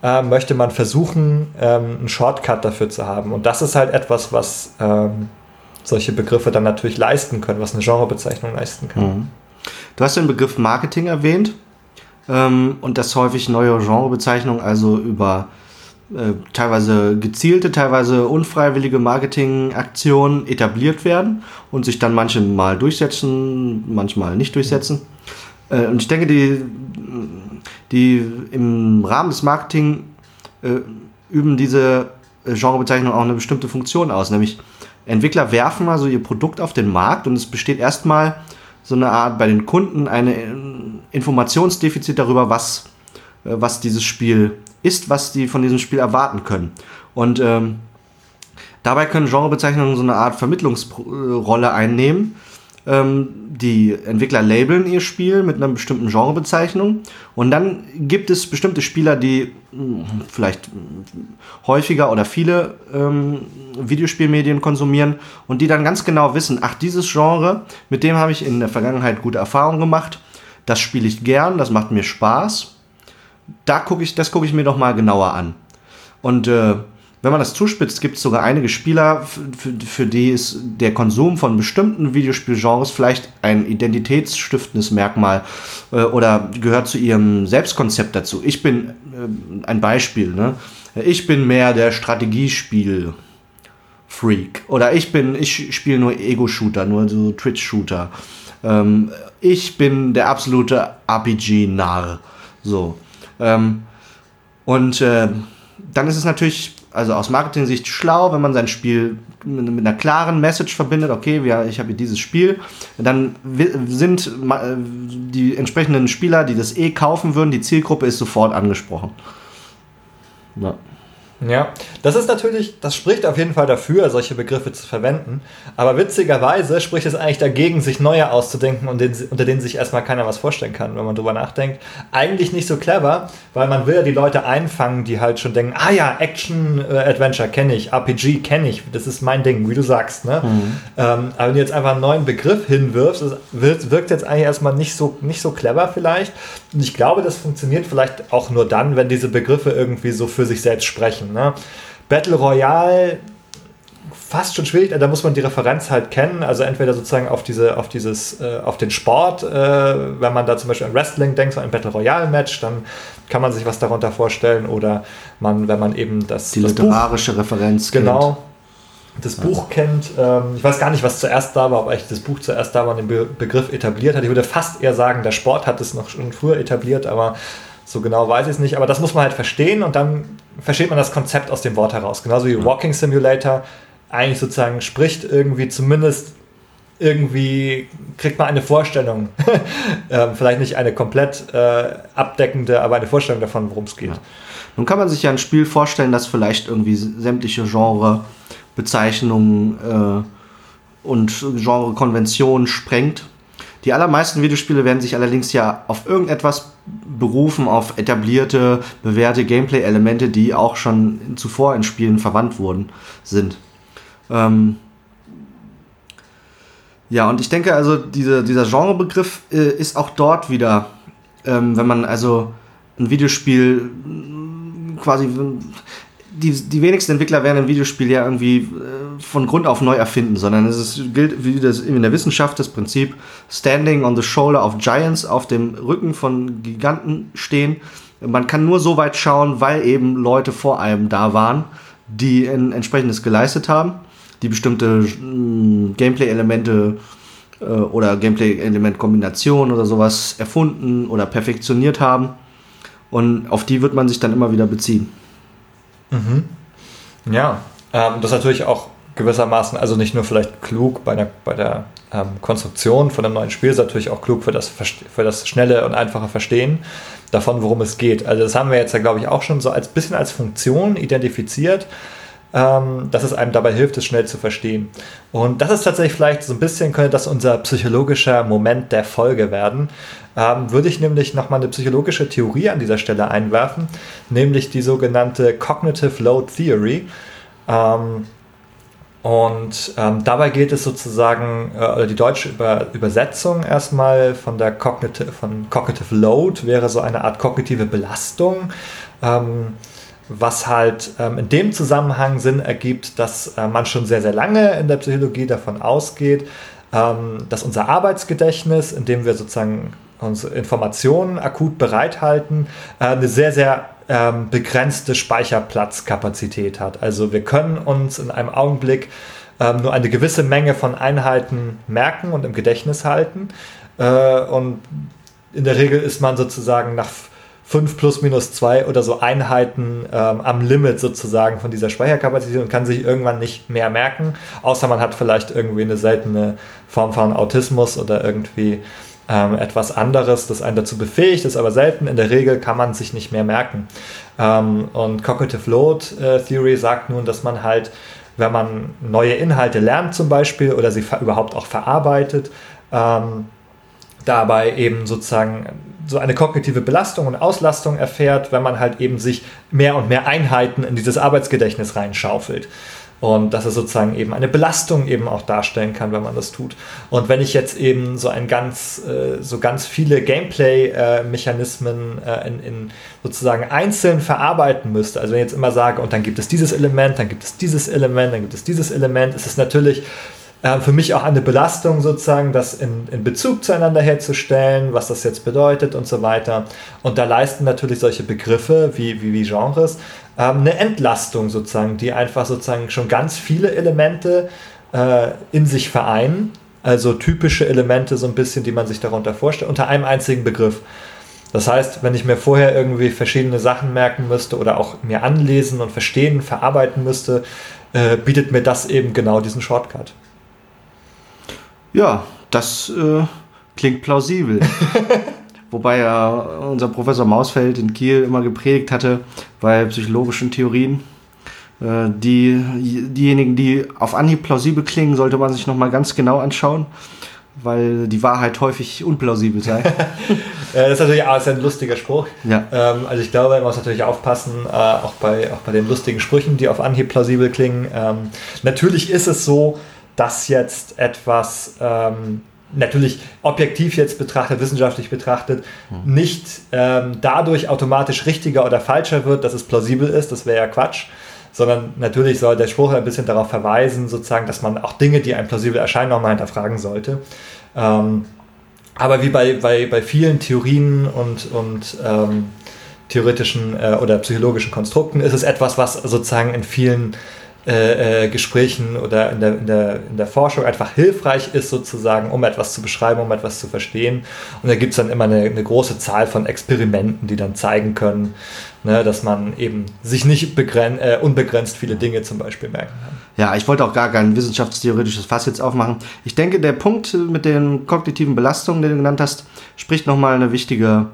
äh, möchte man versuchen, ähm, einen Shortcut dafür zu haben. Und das ist halt etwas, was ähm, solche Begriffe dann natürlich leisten können, was eine Genrebezeichnung leisten kann. Mhm. Du hast den Begriff Marketing erwähnt ähm, und dass häufig neue Genrebezeichnungen also über äh, teilweise gezielte, teilweise unfreiwillige Marketingaktionen etabliert werden und sich dann manchmal durchsetzen, manchmal nicht durchsetzen. Äh, und ich denke, die die im Rahmen des Marketing äh, üben diese äh, Genrebezeichnung auch eine bestimmte Funktion aus, nämlich Entwickler werfen also ihr Produkt auf den Markt und es besteht erstmal so eine Art bei den Kunden eine äh, Informationsdefizit darüber, was, äh, was dieses Spiel ist, was die von diesem Spiel erwarten können. Und ähm, dabei können Genrebezeichnungen so eine Art Vermittlungsrolle einnehmen ähm, die Entwickler labeln ihr Spiel mit einer bestimmten Genrebezeichnung und dann gibt es bestimmte Spieler, die hm, vielleicht häufiger oder viele ähm, Videospielmedien konsumieren und die dann ganz genau wissen, ach, dieses Genre, mit dem habe ich in der Vergangenheit gute Erfahrungen gemacht, das spiele ich gern, das macht mir Spaß. Da gucke ich, das gucke ich mir doch mal genauer an. Und äh, wenn man das zuspitzt, gibt es sogar einige Spieler, für, für die ist der Konsum von bestimmten Videospielgenres vielleicht ein identitätsstiftendes Merkmal äh, oder gehört zu ihrem Selbstkonzept dazu. Ich bin äh, ein Beispiel, ne? Ich bin mehr der Strategiespiel. Freak. Oder ich bin, ich spiele nur Ego-Shooter, nur so Twitch-Shooter. Ähm, ich bin der absolute RPG-Narr. So. Ähm, und äh, dann ist es natürlich also aus Marketing-Sicht schlau, wenn man sein Spiel mit, einer klaren Message verbindet, okay, wir, ich habe hier dieses Spiel, dann sind äh, die entsprechenden Spieler, die das eh kaufen würden, die Zielgruppe ist sofort angesprochen. Ja. Ja, das ist natürlich, das spricht auf jeden Fall dafür, solche Begriffe zu verwenden. Aber witzigerweise spricht es eigentlich dagegen, sich neue auszudenken, und den, unter denen sich erstmal keiner was vorstellen kann, wenn man drüber nachdenkt. Eigentlich nicht so clever, weil man will ja die Leute einfangen, die halt schon denken, ah ja, Action-Adventure äh, kenne ich, RPG kenne ich, das ist mein Ding, wie du sagst. Ne? Mhm. Ähm, aber wenn du jetzt einfach einen neuen Begriff hinwirfst, wirkt, wirkt jetzt eigentlich erstmal nicht so, nicht so clever vielleicht. Und ich glaube, das funktioniert vielleicht auch nur dann, wenn diese Begriffe irgendwie so für sich selbst sprechen. Ne? Battle Royale fast schon schwierig, da muss man die Referenz halt kennen, also entweder sozusagen auf diese, auf dieses, äh, auf den Sport, äh, wenn man da zum Beispiel an Wrestling denkt, so ein Battle Royale Match, dann kann man sich was darunter vorstellen oder man, wenn man eben das die das literarische Buch, Referenz genau das ja. Buch kennt, ähm, ich weiß gar nicht, was zuerst da war, ob eigentlich das Buch zuerst da war und den Be Begriff etabliert hat. Ich würde fast eher sagen, der Sport hat es noch schon früher etabliert, aber so genau weiß ich es nicht. Aber das muss man halt verstehen und dann versteht man das Konzept aus dem Wort heraus. Genauso wie Walking Simulator eigentlich sozusagen spricht irgendwie zumindest irgendwie kriegt man eine Vorstellung. ähm, vielleicht nicht eine komplett äh, abdeckende, aber eine Vorstellung davon, worum es geht. Ja. Nun kann man sich ja ein Spiel vorstellen, das vielleicht irgendwie sämtliche Genrebezeichnungen äh, und Genrekonventionen sprengt. Die allermeisten Videospiele werden sich allerdings ja auf irgendetwas berufen, auf etablierte, bewährte Gameplay-Elemente, die auch schon zuvor in Spielen verwandt wurden, sind. Ähm ja, und ich denke also, diese, dieser Genrebegriff äh, ist auch dort wieder, ähm, wenn man also ein Videospiel quasi die, die wenigsten Entwickler werden ein Videospiel ja irgendwie äh, von Grund auf neu erfinden, sondern es ist, gilt wie das in der Wissenschaft das Prinzip Standing on the shoulder of giants, auf dem Rücken von Giganten stehen. man kann nur so weit schauen, weil eben Leute vor einem da waren, die ein entsprechendes geleistet haben, die bestimmte äh, Gameplay-Elemente äh, oder Gameplay-Element-Kombinationen oder sowas erfunden oder perfektioniert haben. Und auf die wird man sich dann immer wieder beziehen. Mhm. Ja, ähm, das ist natürlich auch gewissermaßen, also nicht nur vielleicht klug bei der, bei der ähm, Konstruktion von einem neuen Spiel, ist natürlich auch klug für das, für das schnelle und einfache Verstehen davon, worum es geht. Also das haben wir jetzt ja, glaube ich, auch schon so als bisschen als Funktion identifiziert, ähm, dass es einem dabei hilft, es schnell zu verstehen. Und das ist tatsächlich vielleicht so ein bisschen, könnte das unser psychologischer Moment der Folge werden. Ähm, würde ich nämlich nochmal eine psychologische Theorie an dieser Stelle einwerfen, nämlich die sogenannte Cognitive Load Theory. Ähm, und ähm, dabei geht es sozusagen, äh, die deutsche Über Übersetzung erstmal von der Cognitive, von Cognitive Load wäre so eine Art kognitive Belastung, ähm, was halt ähm, in dem Zusammenhang Sinn ergibt, dass äh, man schon sehr, sehr lange in der Psychologie davon ausgeht, ähm, dass unser Arbeitsgedächtnis, in dem wir sozusagen unsere Informationen akut bereithalten, äh, eine sehr, sehr ähm, begrenzte Speicherplatzkapazität hat. Also wir können uns in einem Augenblick ähm, nur eine gewisse Menge von Einheiten merken und im Gedächtnis halten. Äh, und in der Regel ist man sozusagen nach 5 plus minus 2 oder so Einheiten ähm, am Limit sozusagen von dieser Speicherkapazität und kann sich irgendwann nicht mehr merken, außer man hat vielleicht irgendwie eine seltene Form von Autismus oder irgendwie ähm, etwas anderes, das einen dazu befähigt, ist aber selten. In der Regel kann man sich nicht mehr merken. Ähm, und Cognitive Load äh, Theory sagt nun, dass man halt, wenn man neue Inhalte lernt zum Beispiel oder sie überhaupt auch verarbeitet, ähm, dabei eben sozusagen so eine kognitive Belastung und Auslastung erfährt, wenn man halt eben sich mehr und mehr Einheiten in dieses Arbeitsgedächtnis reinschaufelt. Und dass es sozusagen eben eine Belastung eben auch darstellen kann, wenn man das tut. Und wenn ich jetzt eben so ein ganz, äh, so ganz viele Gameplay-Mechanismen äh, in, in, sozusagen einzeln verarbeiten müsste, also wenn ich jetzt immer sage, und dann gibt es dieses Element, dann gibt es dieses Element, dann gibt es dieses Element, ist es natürlich äh, für mich auch eine Belastung sozusagen, das in, in Bezug zueinander herzustellen, was das jetzt bedeutet und so weiter. Und da leisten natürlich solche Begriffe wie, wie, wie Genres ähm, eine Entlastung sozusagen, die einfach sozusagen schon ganz viele Elemente äh, in sich vereinen. Also typische Elemente, so ein bisschen, die man sich darunter vorstellt, unter einem einzigen Begriff. Das heißt, wenn ich mir vorher irgendwie verschiedene Sachen merken müsste oder auch mir anlesen und verstehen, verarbeiten müsste, äh, bietet mir das eben genau diesen Shortcut. Ja, das äh, klingt plausibel. wobei ja unser Professor Mausfeld in Kiel immer gepredigt hatte bei psychologischen Theorien. Äh, die, diejenigen, die auf Anhieb plausibel klingen, sollte man sich nochmal ganz genau anschauen, weil die Wahrheit häufig unplausibel sei. das ist natürlich auch ein lustiger Spruch. Ja. Ähm, also ich glaube, man muss natürlich aufpassen, äh, auch, bei, auch bei den lustigen Sprüchen, die auf Anhieb plausibel klingen. Ähm, natürlich ist es so, dass jetzt etwas ähm, natürlich objektiv jetzt betrachtet, wissenschaftlich betrachtet, hm. nicht ähm, dadurch automatisch richtiger oder falscher wird, dass es plausibel ist, das wäre ja Quatsch, sondern natürlich soll der Spruch ein bisschen darauf verweisen, sozusagen, dass man auch Dinge, die einem plausibel erscheinen, nochmal hinterfragen sollte. Ähm, aber wie bei, bei, bei vielen Theorien und, und ähm, theoretischen äh, oder psychologischen Konstrukten ist es etwas, was sozusagen in vielen äh, äh, Gesprächen oder in der, in, der, in der Forschung einfach hilfreich ist, sozusagen, um etwas zu beschreiben, um etwas zu verstehen. Und da gibt es dann immer eine, eine, große Zahl von Experimenten, die dann zeigen können, ne, dass man eben sich nicht äh, unbegrenzt viele Dinge zum Beispiel merken kann. Ja, ich wollte auch gar kein wissenschaftstheoretisches Fass jetzt aufmachen. Ich denke, der Punkt mit den kognitiven Belastungen, den du genannt hast, spricht nochmal eine wichtige,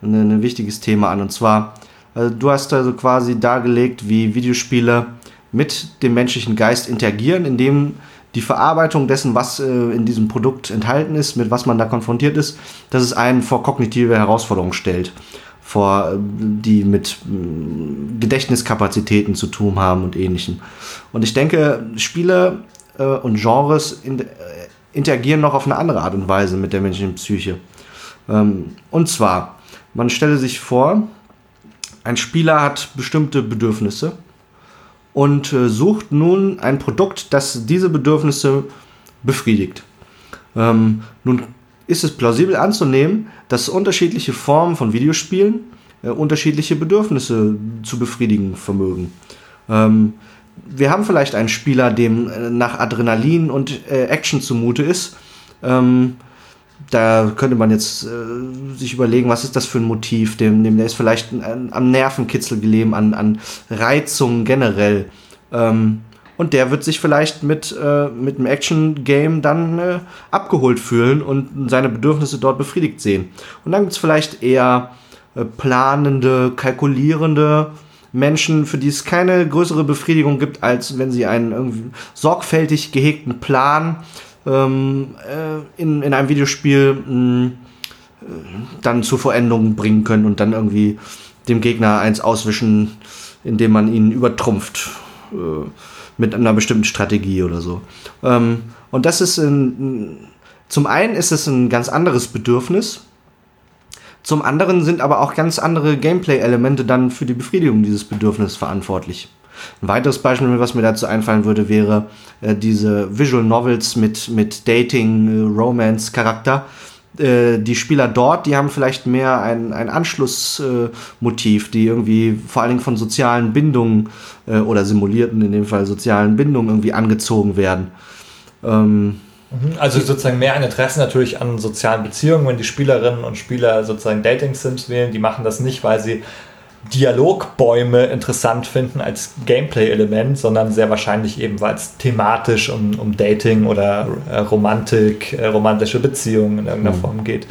eine, ein wichtiges Thema an. Und zwar, also du hast also quasi dargelegt, wie Videospiele mit dem menschlichen Geist interagieren, indem die Verarbeitung dessen, was äh, in diesem Produkt enthalten ist, mit was man da konfrontiert ist, dass es einen vor kognitive Herausforderungen stellt, vor äh, die mit äh, Gedächtniskapazitäten zu tun haben und ähnlichem. Und ich denke, Spiele äh, und Genres in, äh, interagieren noch auf eine andere Art und Weise mit der menschlichen Psyche. Ähm, und zwar, man stelle sich vor, ein Spieler hat bestimmte Bedürfnisse und äh, sucht nun ein Produkt, das diese Bedürfnisse befriedigt. Ähm, nun ist es plausibel anzunehmen, dass unterschiedliche Formen von Videospielen äh, unterschiedliche Bedürfnisse zu befriedigen vermögen. Ähm, wir haben vielleicht einen Spieler, dem äh, nach Adrenalin und äh, Action zumute ist. Ähm, da könnte man jetzt äh, sich überlegen, was ist das für ein Motiv, dem, dem der ist vielleicht am Nervenkitzel gelegen, an, an Reizungen generell. Ähm, und der wird sich vielleicht mit, äh, mit einem Action-Game dann äh, abgeholt fühlen und seine Bedürfnisse dort befriedigt sehen. Und dann gibt es vielleicht eher äh, planende, kalkulierende Menschen, für die es keine größere Befriedigung gibt, als wenn sie einen irgendwie sorgfältig gehegten Plan ähm, äh, in, in einem Videospiel mh, äh, dann zur Verendung bringen können und dann irgendwie dem Gegner eins auswischen, indem man ihn übertrumpft. Äh, mit einer bestimmten Strategie oder so. Ähm, und das ist ein, zum einen ist es ein ganz anderes Bedürfnis. Zum anderen sind aber auch ganz andere Gameplay-Elemente dann für die Befriedigung dieses Bedürfnisses verantwortlich. Ein weiteres Beispiel, was mir dazu einfallen würde, wäre äh, diese Visual Novels mit, mit Dating, äh, Romance-Charakter, äh, die Spieler dort, die haben vielleicht mehr ein, ein Anschlussmotiv, äh, die irgendwie vor allen Dingen von sozialen Bindungen äh, oder simulierten in dem Fall sozialen Bindungen irgendwie angezogen werden. Ähm, mhm. also sozusagen mehr ein Interesse natürlich an sozialen Beziehungen, wenn die Spielerinnen und Spieler sozusagen Dating-Sims wählen, die machen das nicht, weil sie Dialogbäume interessant finden als Gameplay-Element, sondern sehr wahrscheinlich eben, weil es thematisch um, um Dating oder äh, Romantik, äh, romantische Beziehungen in irgendeiner mhm. Form geht.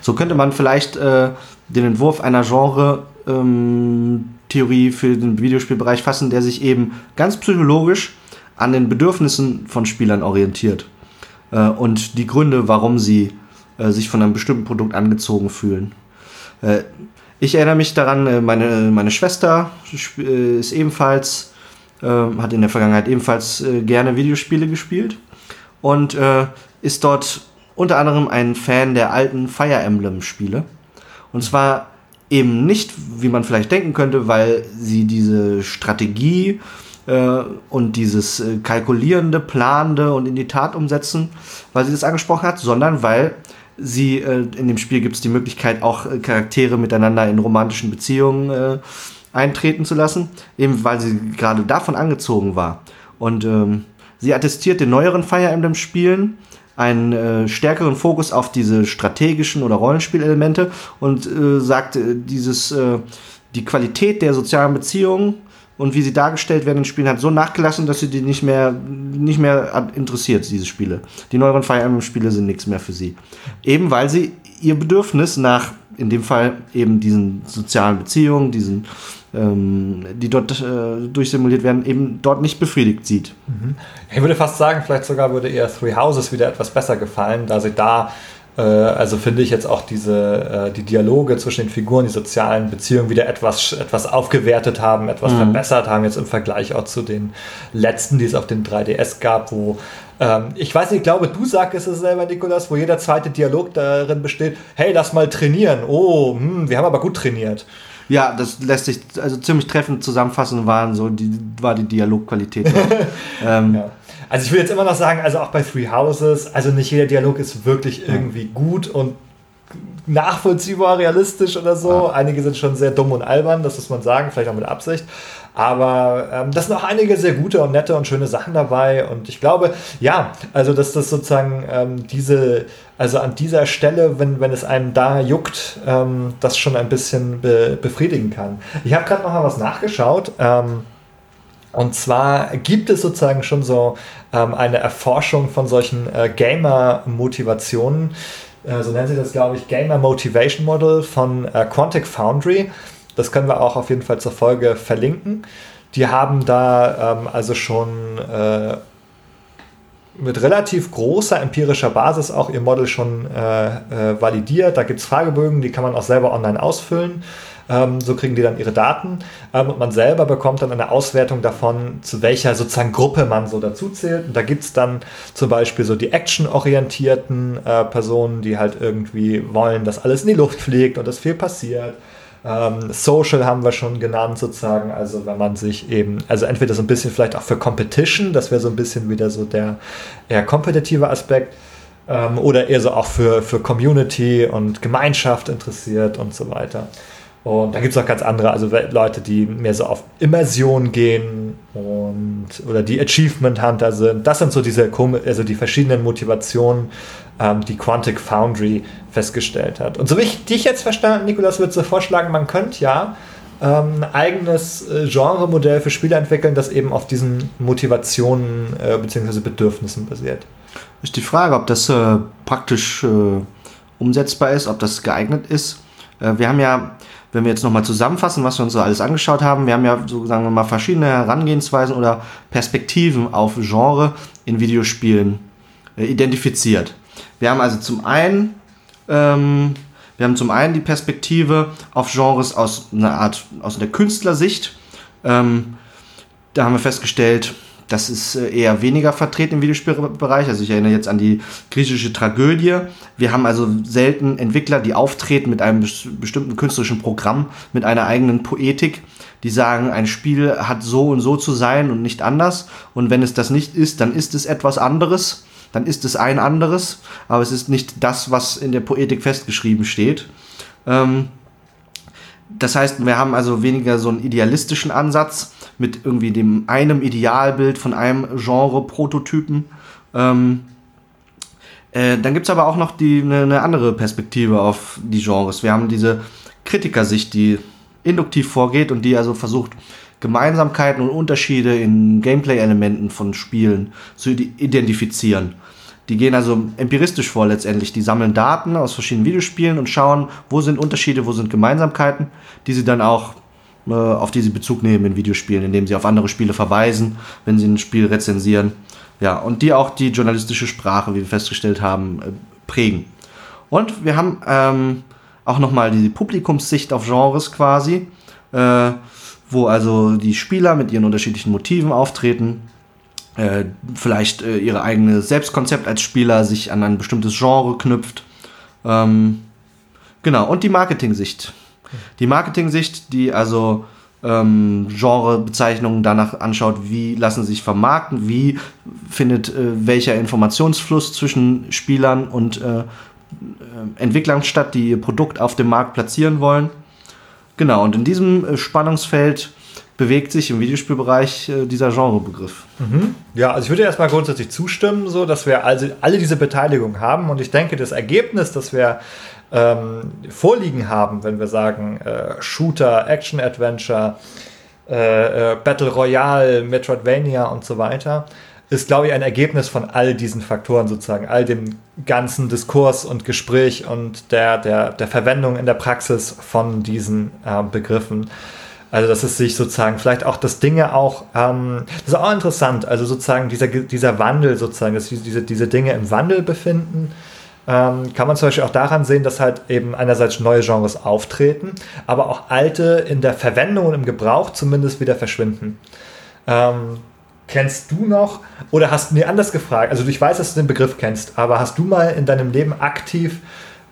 So könnte man vielleicht äh, den Entwurf einer Genre-Theorie ähm, für den Videospielbereich fassen, der sich eben ganz psychologisch an den Bedürfnissen von Spielern orientiert äh, und die Gründe, warum sie äh, sich von einem bestimmten Produkt angezogen fühlen. Ich erinnere mich daran, äh, meine, meine Schwester äh, ist ebenfalls, äh, hat in der Vergangenheit ebenfalls äh, gerne Videospiele gespielt und äh, ist dort unter anderem ein Fan der alten Fire Emblem-Spiele. Und zwar eben nicht, wie man vielleicht denken könnte, weil sie diese Strategie äh, und dieses kalkulierende, planende und in die Tat umsetzen, weil sie das angesprochen hat, sondern weil sie, äh, in dem Spiel gibt es die Möglichkeit, auch äh, Charaktere miteinander in romantischen Beziehungen äh, eintreten zu lassen, eben weil sie gerade davon angezogen war. Und ähm, sie attestiert den neueren Fire Emblem Spielen einen äh, stärkeren Fokus auf diese strategischen oder Rollenspielelemente und äh, sagt, äh, dieses, die Qualität der sozialen Beziehungen und wie sie dargestellt werden in Spielen hat so nachgelassen, dass sie die nicht mehr, nicht mehr interessiert, diese Spiele. Die neueren Fire Emblem-Spiele sind nichts mehr für sie. Eben weil sie ihr Bedürfnis nach, in dem Fall eben diesen sozialen Beziehungen, diesen, ähm, die dort äh, durchsimuliert werden, eben dort nicht befriedigt sieht. Mhm. Ich würde fast sagen, vielleicht sogar würde ihr Three Houses wieder etwas besser gefallen, da sie da also finde ich jetzt auch diese, äh, die Dialoge zwischen den Figuren, die sozialen Beziehungen wieder etwas, etwas aufgewertet haben, etwas mhm. verbessert haben, jetzt im Vergleich auch zu den letzten, die es auf den 3DS gab, wo ähm, ich weiß nicht, ich glaube, du sagst es selber, Nikolas, wo jeder zweite Dialog darin besteht, hey, lass mal trainieren. Oh, hm, wir haben aber gut trainiert. Ja, das lässt sich also ziemlich treffend zusammenfassen, waren so die, war die Dialogqualität. ähm, ja. Also ich will jetzt immer noch sagen, also auch bei Three Houses, also nicht jeder Dialog ist wirklich irgendwie gut und nachvollziehbar, realistisch oder so. Einige sind schon sehr dumm und albern, das muss man sagen, vielleicht auch mit Absicht. Aber ähm, das sind auch einige sehr gute und nette und schöne Sachen dabei. Und ich glaube, ja, also dass das sozusagen ähm, diese, also an dieser Stelle, wenn, wenn es einem da juckt, ähm, das schon ein bisschen be befriedigen kann. Ich habe gerade noch mal was nachgeschaut. Ähm, und zwar gibt es sozusagen schon so ähm, eine Erforschung von solchen äh, Gamer-Motivationen. Äh, so nennt sich das, glaube ich, Gamer Motivation Model von äh, Quantic Foundry. Das können wir auch auf jeden Fall zur Folge verlinken. Die haben da ähm, also schon äh, mit relativ großer empirischer Basis auch ihr Model schon äh, äh, validiert. Da gibt es Fragebögen, die kann man auch selber online ausfüllen. Ähm, so kriegen die dann ihre Daten ähm, und man selber bekommt dann eine Auswertung davon, zu welcher sozusagen Gruppe man so dazu zählt. Und da gibt es dann zum Beispiel so die actionorientierten äh, Personen, die halt irgendwie wollen, dass alles in die Luft fliegt und dass viel passiert. Ähm, Social haben wir schon genannt sozusagen, also wenn man sich eben, also entweder so ein bisschen vielleicht auch für Competition, das wäre so ein bisschen wieder so der eher kompetitive Aspekt, ähm, oder eher so auch für, für Community und Gemeinschaft interessiert und so weiter. Und da gibt es auch ganz andere, also Leute, die mehr so auf Immersion gehen und oder die Achievement Hunter sind. Das sind so diese also die verschiedenen Motivationen, ähm, die Quantic Foundry festgestellt hat. Und so wie ich dich jetzt verstanden, Nikolas, würde so vorschlagen, man könnte ja ähm, ein eigenes äh, Genremodell für Spiele entwickeln, das eben auf diesen Motivationen äh, bzw. Bedürfnissen basiert. Ist die Frage, ob das äh, praktisch äh, umsetzbar ist, ob das geeignet ist. Äh, wir haben ja wenn wir jetzt nochmal zusammenfassen, was wir uns so alles angeschaut haben, wir haben ja so sagen wir mal verschiedene Herangehensweisen oder Perspektiven auf Genre in Videospielen äh, identifiziert. Wir haben also zum einen ähm, wir haben zum einen die Perspektive auf Genres aus einer Art aus der Künstlersicht. Ähm, da haben wir festgestellt, das ist äh, eher weniger vertreten im Videospielbereich. Also ich erinnere jetzt an die griechische Tragödie. Wir haben also selten Entwickler, die auftreten mit einem bestimmten künstlerischen Programm, mit einer eigenen Poetik, die sagen, ein Spiel hat so und so zu sein und nicht anders. Und wenn es das nicht ist, dann ist es etwas anderes. Dann ist es ein anderes, aber es ist nicht das, was in der Poetik festgeschrieben steht. Ähm, das heißt, wir haben also weniger so einen idealistischen Ansatz, mit irgendwie dem einem Idealbild von einem Genre-Prototypen. Ähm, äh, dann gibt es aber auch noch eine, eine andere Perspektive auf die Genres. Wir haben diese Kritikersicht, die induktiv vorgeht und die also versucht, Gemeinsamkeiten und Unterschiede in Gameplay-Elementen von Spielen zu identifizieren. Die gehen also empiristisch vor letztendlich. Die sammeln Daten aus verschiedenen Videospielen und schauen, wo sind Unterschiede, wo sind Gemeinsamkeiten, die sie dann auch auf die sie Bezug nehmen in Videospielen, indem sie auf andere Spiele verweisen, wenn sie ein Spiel rezensieren. Ja, und die auch die journalistische Sprache, wie wir festgestellt haben, äh, prägen. Und wir haben ähm, auch nochmal die Publikumssicht auf Genres quasi, äh, wo also die Spieler mit ihren unterschiedlichen Motiven auftreten, äh, vielleicht äh, ihre eigene Selbstkonzept als Spieler sich an ein bestimmtes Genre knüpft. Ähm, genau, und die Marketing-Sicht die Marketing-Sicht, die also ähm, Genrebezeichnungen danach anschaut, wie lassen sich vermarkten, wie findet äh, welcher Informationsfluss zwischen Spielern und äh, äh, Entwicklern statt, die ihr Produkt auf dem Markt platzieren wollen. Genau, und in diesem äh, Spannungsfeld bewegt sich im Videospielbereich äh, dieser Genrebegriff. Mhm. Ja, also ich würde erstmal grundsätzlich zustimmen, so dass wir also alle diese Beteiligung haben und ich denke, das Ergebnis, das wir ähm, vorliegen haben, wenn wir sagen äh, Shooter, Action Adventure, äh, äh, Battle Royale, Metroidvania und so weiter, ist, glaube ich, ein Ergebnis von all diesen Faktoren sozusagen, all dem ganzen Diskurs und Gespräch und der, der, der Verwendung in der Praxis von diesen äh, Begriffen. Also, dass es sich sozusagen vielleicht auch das Dinge auch, ähm, das ist auch interessant, also sozusagen dieser, dieser Wandel sozusagen, dass diese, diese Dinge im Wandel befinden ähm, kann man zum Beispiel auch daran sehen, dass halt eben einerseits neue Genres auftreten, aber auch alte in der Verwendung und im Gebrauch zumindest wieder verschwinden. Ähm, kennst du noch oder hast du mir anders gefragt? Also ich weiß, dass du den Begriff kennst, aber hast du mal in deinem Leben aktiv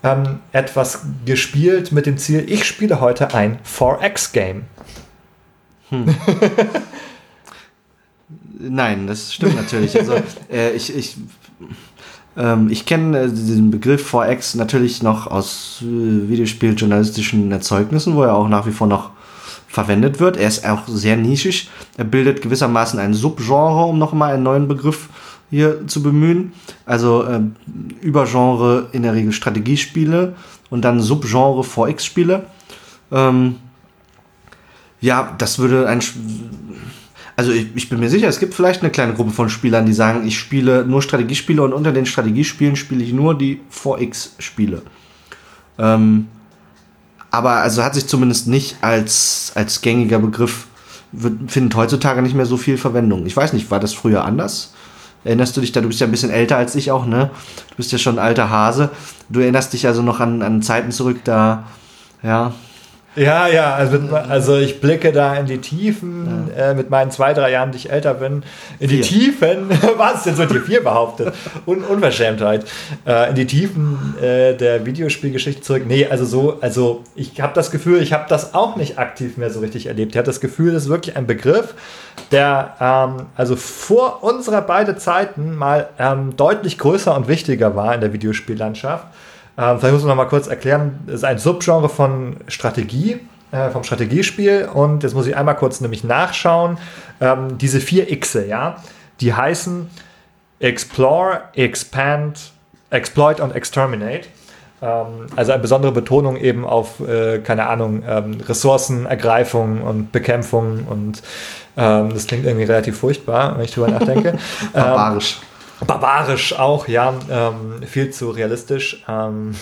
ähm, etwas gespielt mit dem Ziel, ich spiele heute ein 4X-Game? Hm. Nein, das stimmt natürlich. Also äh, ich, ich ich kenne äh, den Begriff 4X natürlich noch aus äh, Videospieljournalistischen Erzeugnissen, wo er auch nach wie vor noch verwendet wird. Er ist auch sehr nischig. Er bildet gewissermaßen ein Subgenre, um nochmal einen neuen Begriff hier zu bemühen. Also äh, Übergenre in der Regel Strategiespiele und dann Subgenre 4X-Spiele. Ähm, ja, das würde ein also ich, ich, bin mir sicher, es gibt vielleicht eine kleine Gruppe von Spielern, die sagen, ich spiele nur Strategiespiele und unter den Strategiespielen spiele ich nur die 4X-Spiele. Ähm, aber also hat sich zumindest nicht als, als gängiger Begriff, wird, findet heutzutage nicht mehr so viel Verwendung. Ich weiß nicht, war das früher anders? Erinnerst du dich da, du bist ja ein bisschen älter als ich auch, ne? Du bist ja schon ein alter Hase. Du erinnerst dich also noch an, an Zeiten zurück, da, ja, ja, ja, also, also, ich blicke da in die Tiefen ja. äh, mit meinen zwei, drei Jahren, die ich älter bin. In vier. die Tiefen, was jetzt wird hier vier behauptet? Un Unverschämtheit. Äh, in die Tiefen äh, der Videospielgeschichte zurück. Nee, also so, also ich habe das Gefühl, ich habe das auch nicht aktiv mehr so richtig erlebt. Ich habe das Gefühl, das ist wirklich ein Begriff, der ähm, also vor unserer beiden Zeiten mal ähm, deutlich größer und wichtiger war in der Videospiellandschaft. Ähm, vielleicht muss man noch mal kurz erklären, es ist ein Subgenre von Strategie. äh, vom Strategiespiel. Und jetzt muss ich einmal kurz nämlich nachschauen. Ähm, diese vier Xe, ja, die heißen Explore, Expand, Exploit und Exterminate. Ähm, also eine besondere Betonung eben auf, äh, keine Ahnung, ähm, Ressourcenergreifung und Bekämpfung und ähm, das klingt irgendwie relativ furchtbar, wenn ich drüber nachdenke. Barbarisch. Barbarisch auch, ja, ähm, viel zu realistisch. Ähm,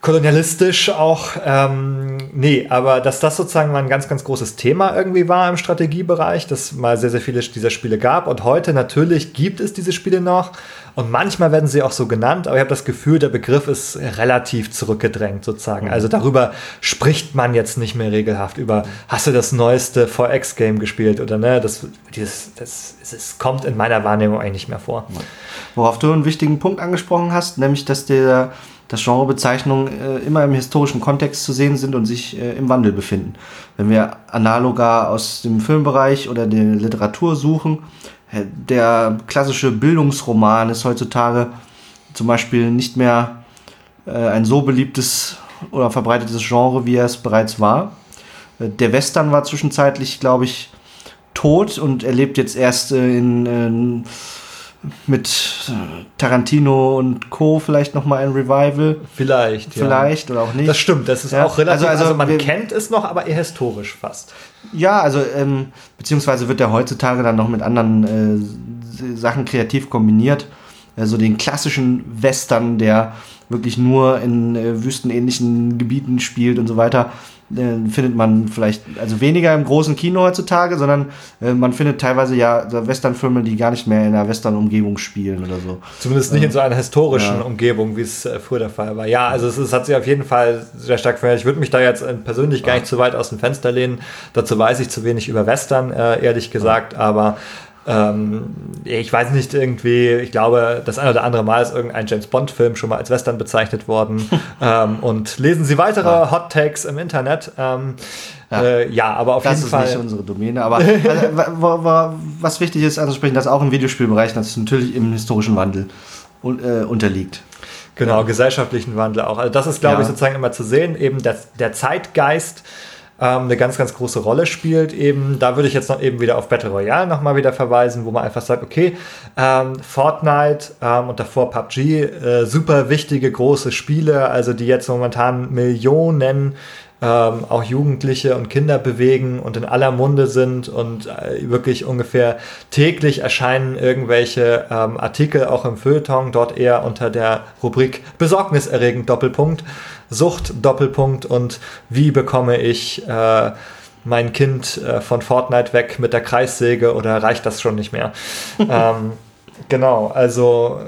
kolonialistisch auch. Ähm, nee, aber dass das sozusagen mal ein ganz, ganz großes Thema irgendwie war im Strategiebereich, dass mal sehr, sehr viele dieser Spiele gab. Und heute natürlich gibt es diese Spiele noch. Und manchmal werden sie auch so genannt, aber ich habe das Gefühl, der Begriff ist relativ zurückgedrängt sozusagen. Mhm. Also darüber spricht man jetzt nicht mehr regelhaft über, hast du das neueste 4X-Game gespielt oder ne? Das, dieses, das, das kommt in meiner Wahrnehmung eigentlich nicht mehr vor. Worauf du einen wichtigen Punkt angesprochen hast, nämlich dass der dass Genrebezeichnungen äh, immer im historischen Kontext zu sehen sind und sich äh, im Wandel befinden. Wenn wir analoger aus dem Filmbereich oder der Literatur suchen, äh, der klassische Bildungsroman ist heutzutage zum Beispiel nicht mehr äh, ein so beliebtes oder verbreitetes Genre, wie er es bereits war. Äh, der Western war zwischenzeitlich, glaube ich, tot und er lebt jetzt erst äh, in, in mit Tarantino und Co. vielleicht nochmal ein Revival. Vielleicht, Vielleicht ja. oder auch nicht. Das stimmt, das ist ja. auch relativ, also, also, also man wir, kennt es noch, aber eher historisch fast. Ja, also ähm, beziehungsweise wird er heutzutage dann noch mit anderen äh, Sachen kreativ kombiniert. Also den klassischen Western, der wirklich nur in äh, wüstenähnlichen Gebieten spielt und so weiter, äh, findet man vielleicht, also weniger im großen Kino heutzutage, sondern äh, man findet teilweise ja Westernfilme, die gar nicht mehr in einer Western-Umgebung spielen oder so. Zumindest nicht ähm, in so einer historischen ja. Umgebung, wie es äh, früher der Fall war. Ja, also es, es, hat sich auf jeden Fall sehr stark verändert. Ich würde mich da jetzt äh, persönlich gar nicht zu weit aus dem Fenster lehnen. Dazu weiß ich zu wenig über Western, äh, ehrlich gesagt, aber ähm, ich weiß nicht, irgendwie, ich glaube, das ein oder andere Mal ist irgendein James Bond-Film schon mal als Western bezeichnet worden. ähm, und lesen Sie weitere ja. Hot Takes im Internet. Ähm, ja. Äh, ja. aber auf das jeden Fall. Das ist nicht unsere Domäne. Aber also, was wichtig ist anzusprechen, dass auch im Videospielbereich das natürlich im historischen Wandel äh, unterliegt. Genau, gesellschaftlichen Wandel auch. Also das ist, glaube ja. ich, sozusagen immer zu sehen, eben der, der Zeitgeist ähm, eine ganz, ganz große Rolle spielt. Eben, da würde ich jetzt noch eben wieder auf Battle Royale nochmal wieder verweisen, wo man einfach sagt, okay, ähm, Fortnite ähm, und davor PUBG, äh, super wichtige große Spiele, also die jetzt momentan Millionen ähm, auch Jugendliche und Kinder bewegen und in aller Munde sind und äh, wirklich ungefähr täglich erscheinen irgendwelche ähm, Artikel auch im Feuilleton, dort eher unter der Rubrik besorgniserregend Doppelpunkt, Sucht Doppelpunkt und wie bekomme ich äh, mein Kind äh, von Fortnite weg mit der Kreissäge oder reicht das schon nicht mehr? ähm, genau, also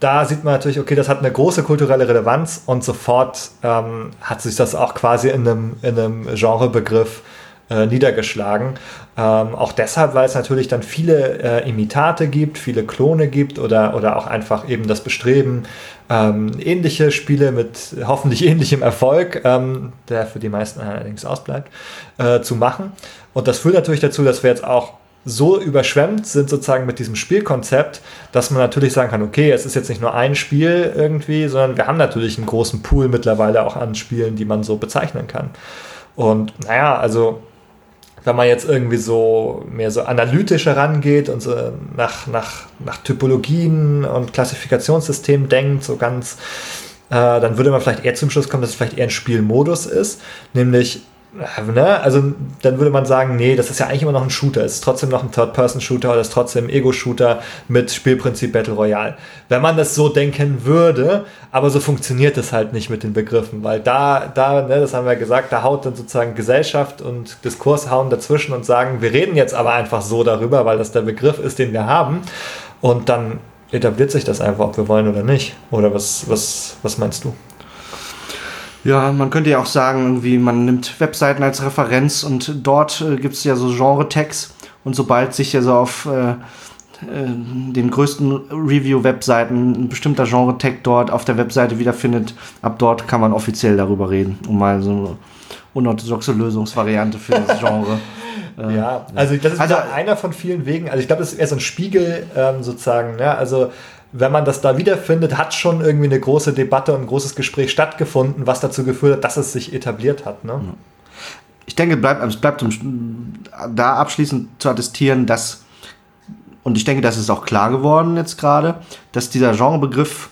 da sieht man natürlich, okay, das hat eine große kulturelle Relevanz und sofort ähm, hat sich das auch quasi in einem, in einem Genrebegriff äh, niedergeschlagen. Ähm, auch deshalb, weil es natürlich dann viele äh, Imitate gibt, viele Klone gibt oder, oder auch einfach eben das Bestreben, ähm, ähnliche Spiele mit hoffentlich ähnlichem Erfolg, ähm, der für die meisten allerdings ausbleibt, äh, zu machen. Und das führt natürlich dazu, dass wir jetzt auch so überschwemmt sind sozusagen mit diesem Spielkonzept, dass man natürlich sagen kann, okay, es ist jetzt nicht nur ein Spiel irgendwie, sondern wir haben natürlich einen großen Pool mittlerweile auch an Spielen, die man so bezeichnen kann. Und naja, also wenn man jetzt irgendwie so mehr so analytisch herangeht und so nach, nach, nach Typologien und Klassifikationssystemen denkt, so ganz, äh, dann würde man vielleicht eher zum Schluss kommen, dass es vielleicht eher ein Spielmodus ist, nämlich Ne? Also dann würde man sagen, nee, das ist ja eigentlich immer noch ein Shooter. Es ist trotzdem noch ein Third-Person-Shooter oder ist trotzdem Ego-Shooter mit Spielprinzip Battle Royale. Wenn man das so denken würde, aber so funktioniert es halt nicht mit den Begriffen, weil da, da, ne, das haben wir gesagt, da haut dann sozusagen Gesellschaft und Diskurs hauen dazwischen und sagen, wir reden jetzt aber einfach so darüber, weil das der Begriff ist, den wir haben. Und dann etabliert sich das einfach, ob wir wollen oder nicht. Oder was, was, was meinst du? Ja, man könnte ja auch sagen, irgendwie, man nimmt Webseiten als Referenz und dort äh, gibt es ja so Genre-Tags und sobald sich ja so auf äh, äh, den größten Review-Webseiten ein bestimmter Genre-Tag dort auf der Webseite wiederfindet, ab dort kann man offiziell darüber reden, um mal so eine unorthodoxe Lösungsvariante für das Genre. Äh, ja, also das ist also, einer von vielen Wegen. Also ich glaube, das ist eher so ein Spiegel ähm, sozusagen. Ne? Also wenn man das da wiederfindet, hat schon irgendwie eine große Debatte und ein großes Gespräch stattgefunden, was dazu geführt hat, dass es sich etabliert hat. Ne? Ich denke, bleibt, es bleibt da abschließend zu attestieren, dass, und ich denke, das ist auch klar geworden jetzt gerade, dass dieser Genrebegriff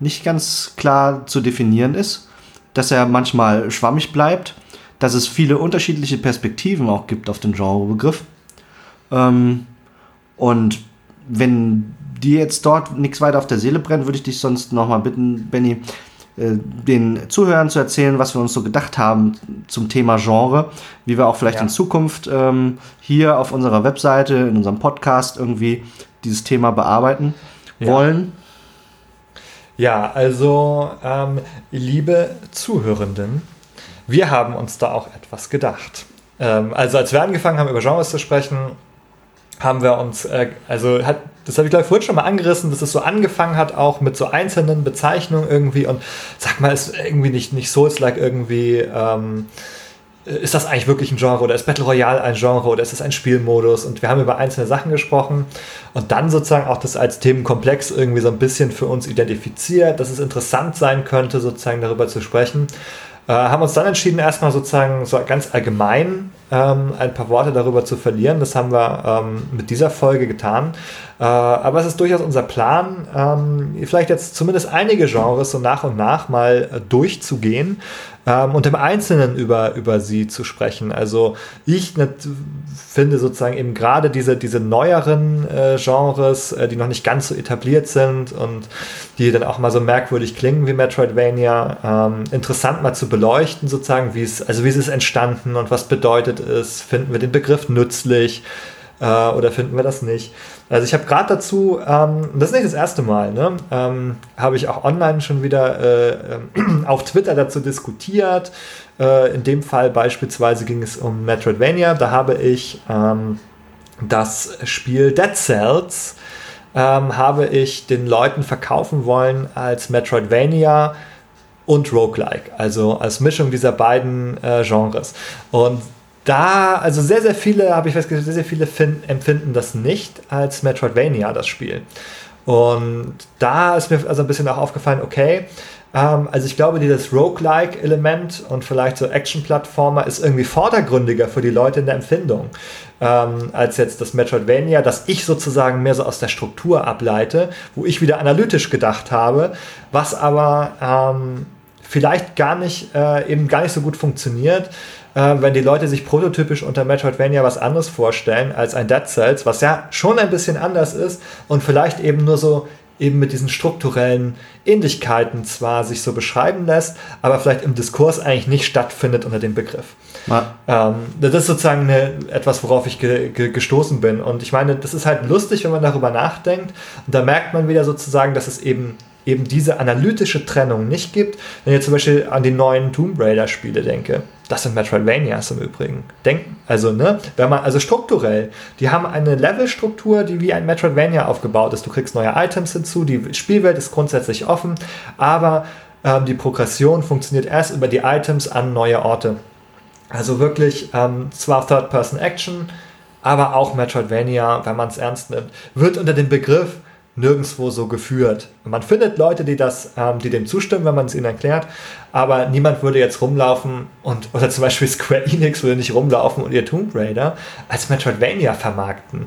nicht ganz klar zu definieren ist, dass er manchmal schwammig bleibt, dass es viele unterschiedliche Perspektiven auch gibt auf den Genrebegriff. Ähm, und wenn dir jetzt dort nichts weiter auf der Seele brennt, würde ich dich sonst nochmal bitten, Benny, äh, den Zuhörern zu erzählen, was wir uns so gedacht haben zum Thema Genre, wie wir auch vielleicht ja. in Zukunft ähm, hier auf unserer Webseite, in unserem Podcast irgendwie dieses Thema bearbeiten ja. wollen. Ja, also ähm, liebe Zuhörenden, wir haben uns da auch etwas gedacht. Ähm, also als wir angefangen haben, über Genres zu sprechen, haben wir uns, äh, also hat, das habe ich glaube ich vorhin schon mal angerissen, dass es so angefangen hat, auch mit so einzelnen Bezeichnungen irgendwie und sag mal, ist irgendwie nicht, nicht Souls-like irgendwie, ähm, ist das eigentlich wirklich ein Genre oder ist Battle Royale ein Genre oder ist es ein Spielmodus und wir haben über einzelne Sachen gesprochen und dann sozusagen auch das als Themenkomplex irgendwie so ein bisschen für uns identifiziert, dass es interessant sein könnte, sozusagen darüber zu sprechen. Äh, haben uns dann entschieden, erstmal sozusagen so ganz allgemein ähm, ein paar Worte darüber zu verlieren. Das haben wir ähm, mit dieser Folge getan. Äh, aber es ist durchaus unser Plan, ähm, vielleicht jetzt zumindest einige Genres so nach und nach mal äh, durchzugehen ähm, und im Einzelnen über, über sie zu sprechen. Also ich finde sozusagen eben gerade diese, diese neueren äh, Genres, äh, die noch nicht ganz so etabliert sind und die dann auch mal so merkwürdig klingen wie Metroidvania, ähm, interessant mal zu beleuchten, sozusagen, wie es, also wie ist es entstanden und was bedeutet es, finden wir den Begriff nützlich äh, oder finden wir das nicht. Also ich habe gerade dazu, ähm, das ist nicht das erste Mal, ne, ähm, habe ich auch online schon wieder äh, auf Twitter dazu diskutiert. Äh, in dem Fall beispielsweise ging es um Metroidvania. Da habe ich ähm, das Spiel Dead Cells ähm, habe ich den Leuten verkaufen wollen als Metroidvania und Roguelike, also als Mischung dieser beiden äh, Genres. Und da, also sehr, sehr viele, habe ich festgestellt, sehr, sehr viele finden, empfinden das nicht als Metroidvania, das Spiel. Und da ist mir also ein bisschen auch aufgefallen, okay, ähm, also ich glaube, dieses Roguelike-Element und vielleicht so Action-Plattformer ist irgendwie vordergründiger für die Leute in der Empfindung, ähm, als jetzt das Metroidvania, das ich sozusagen mehr so aus der Struktur ableite, wo ich wieder analytisch gedacht habe, was aber ähm, vielleicht gar nicht, äh, eben gar nicht so gut funktioniert, äh, wenn die Leute sich prototypisch unter Metroidvania was anderes vorstellen als ein Dead Cells, was ja schon ein bisschen anders ist und vielleicht eben nur so eben mit diesen strukturellen Ähnlichkeiten zwar sich so beschreiben lässt, aber vielleicht im Diskurs eigentlich nicht stattfindet unter dem Begriff. Ähm, das ist sozusagen eine, etwas, worauf ich ge, ge, gestoßen bin. Und ich meine, das ist halt lustig, wenn man darüber nachdenkt. Und da merkt man wieder sozusagen, dass es eben eben diese analytische Trennung nicht gibt. Wenn ich zum Beispiel an die neuen Tomb Raider Spiele denke, das sind Metroidvanias im Übrigen. Denken, also, ne, wenn man, also strukturell, die haben eine Levelstruktur, die wie ein Metroidvania aufgebaut ist. Du kriegst neue Items hinzu, die Spielwelt ist grundsätzlich offen, aber ähm, die Progression funktioniert erst über die Items an neue Orte. Also wirklich ähm, zwar Third-Person-Action, aber auch Metroidvania, wenn man es ernst nimmt, wird unter dem Begriff nirgendwo so geführt. Man findet Leute, die das, ähm, die dem zustimmen, wenn man es ihnen erklärt, aber niemand würde jetzt rumlaufen und, oder zum Beispiel Square Enix würde nicht rumlaufen und ihr Tomb Raider als Metroidvania vermarkten.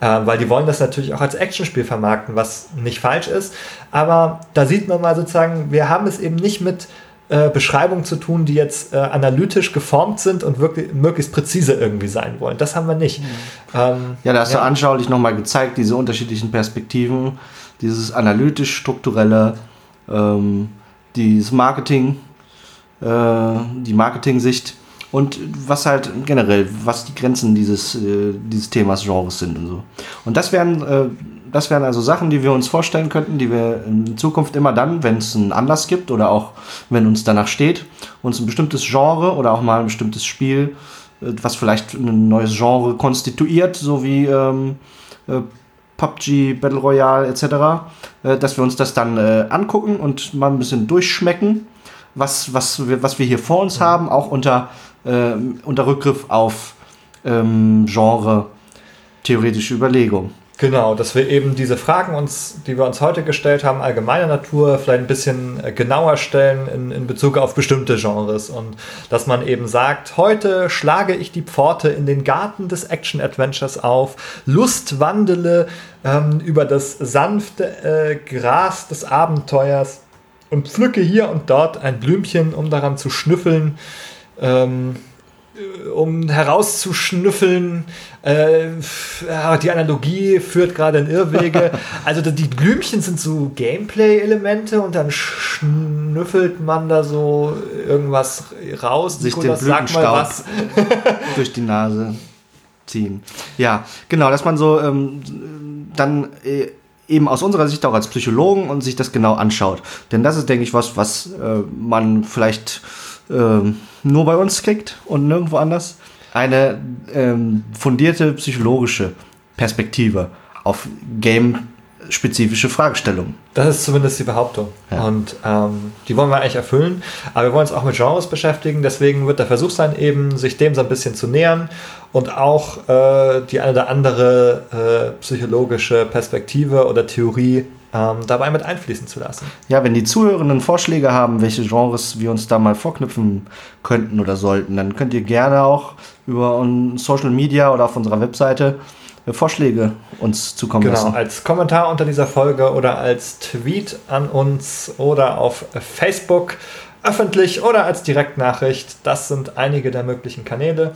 Äh, weil die wollen das natürlich auch als Actionspiel vermarkten, was nicht falsch ist. Aber da sieht man mal sozusagen, wir haben es eben nicht mit äh, Beschreibungen zu tun, die jetzt äh, analytisch geformt sind und wirklich möglichst präzise irgendwie sein wollen. Das haben wir nicht. Mhm. Ähm, ja, da hast ja. du anschaulich nochmal gezeigt, diese unterschiedlichen Perspektiven, dieses analytisch-strukturelle, ähm, dieses Marketing, äh, die Marketing-Sicht und was halt generell, was die Grenzen dieses, äh, dieses Themas Genres sind und so. Und das wären äh, das wären also Sachen, die wir uns vorstellen könnten, die wir in Zukunft immer dann, wenn es einen Anlass gibt oder auch wenn uns danach steht, uns ein bestimmtes Genre oder auch mal ein bestimmtes Spiel, äh, was vielleicht ein neues Genre konstituiert, so wie ähm, äh, PUBG, Battle Royale etc., äh, dass wir uns das dann äh, angucken und mal ein bisschen durchschmecken, was, was, wir, was wir hier vor uns mhm. haben, auch unter, äh, unter Rückgriff auf ähm, Genre theoretische Überlegung. Genau, dass wir eben diese Fragen, uns, die wir uns heute gestellt haben, allgemeiner Natur, vielleicht ein bisschen äh, genauer stellen in, in Bezug auf bestimmte Genres. Und dass man eben sagt, heute schlage ich die Pforte in den Garten des Action-Adventures auf, Lust wandele ähm, über das sanfte äh, Gras des Abenteuers und pflücke hier und dort ein Blümchen, um daran zu schnüffeln. Ähm, um herauszuschnüffeln. Äh, die Analogie führt gerade in Irrwege. Also die Blümchen sind so Gameplay-Elemente und dann schnüffelt man da so irgendwas raus. Sich Nikolas, den was. durch die Nase ziehen. Ja, genau, dass man so ähm, dann äh, eben aus unserer Sicht auch als Psychologen und sich das genau anschaut. Denn das ist, denke ich, was, was äh, man vielleicht äh, nur bei uns kriegt und nirgendwo anders. Eine ähm, fundierte psychologische Perspektive auf game-spezifische Fragestellungen. Das ist zumindest die Behauptung. Ja. Und ähm, die wollen wir eigentlich erfüllen. Aber wir wollen uns auch mit Genres beschäftigen. Deswegen wird der Versuch sein, eben sich dem so ein bisschen zu nähern und auch äh, die eine oder andere äh, psychologische Perspektive oder Theorie ähm, dabei mit einfließen zu lassen. Ja, wenn die Zuhörenden Vorschläge haben, welche Genres wir uns da mal vorknüpfen könnten oder sollten, dann könnt ihr gerne auch über Social Media oder auf unserer Webseite äh, Vorschläge uns zukommen genau, lassen. Genau, als Kommentar unter dieser Folge oder als Tweet an uns oder auf Facebook öffentlich oder als Direktnachricht. Das sind einige der möglichen Kanäle.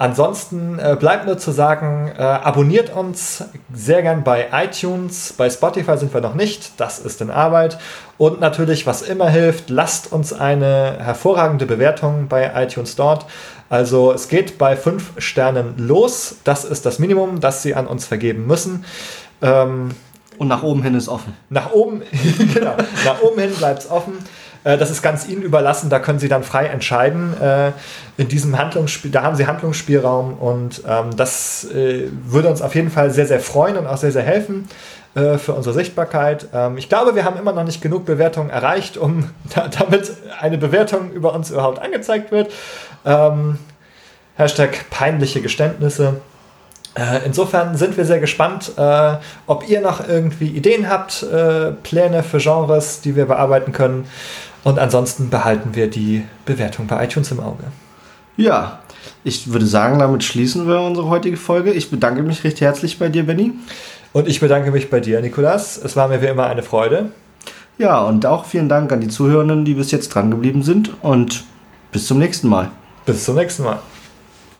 Ansonsten äh, bleibt nur zu sagen, äh, abonniert uns sehr gern bei iTunes. Bei Spotify sind wir noch nicht, das ist in Arbeit. Und natürlich, was immer hilft, lasst uns eine hervorragende Bewertung bei iTunes dort. Also es geht bei fünf Sternen los. Das ist das Minimum, das Sie an uns vergeben müssen. Ähm, und nach oben hin ist offen. Nach oben, genau, nach oben hin bleibt es offen. Äh, das ist ganz Ihnen überlassen, da können Sie dann frei entscheiden. Äh, in diesem Handlungsspiel, da haben Sie Handlungsspielraum und ähm, das äh, würde uns auf jeden Fall sehr, sehr freuen und auch sehr, sehr helfen für unsere Sichtbarkeit. Ähm, ich glaube, wir haben immer noch nicht genug Bewertungen erreicht, um damit eine Bewertung über uns überhaupt angezeigt wird. Ähm, Hashtag peinliche Geständnisse. Insofern sind wir sehr gespannt, ob ihr noch irgendwie Ideen habt, Pläne für Genres, die wir bearbeiten können. Und ansonsten behalten wir die Bewertung bei iTunes im Auge. Ja, ich würde sagen, damit schließen wir unsere heutige Folge. Ich bedanke mich recht herzlich bei dir, Benny. Und ich bedanke mich bei dir, Nikolas. Es war mir wie immer eine Freude. Ja, und auch vielen Dank an die Zuhörenden, die bis jetzt dran geblieben sind. Und bis zum nächsten Mal. Bis zum nächsten Mal.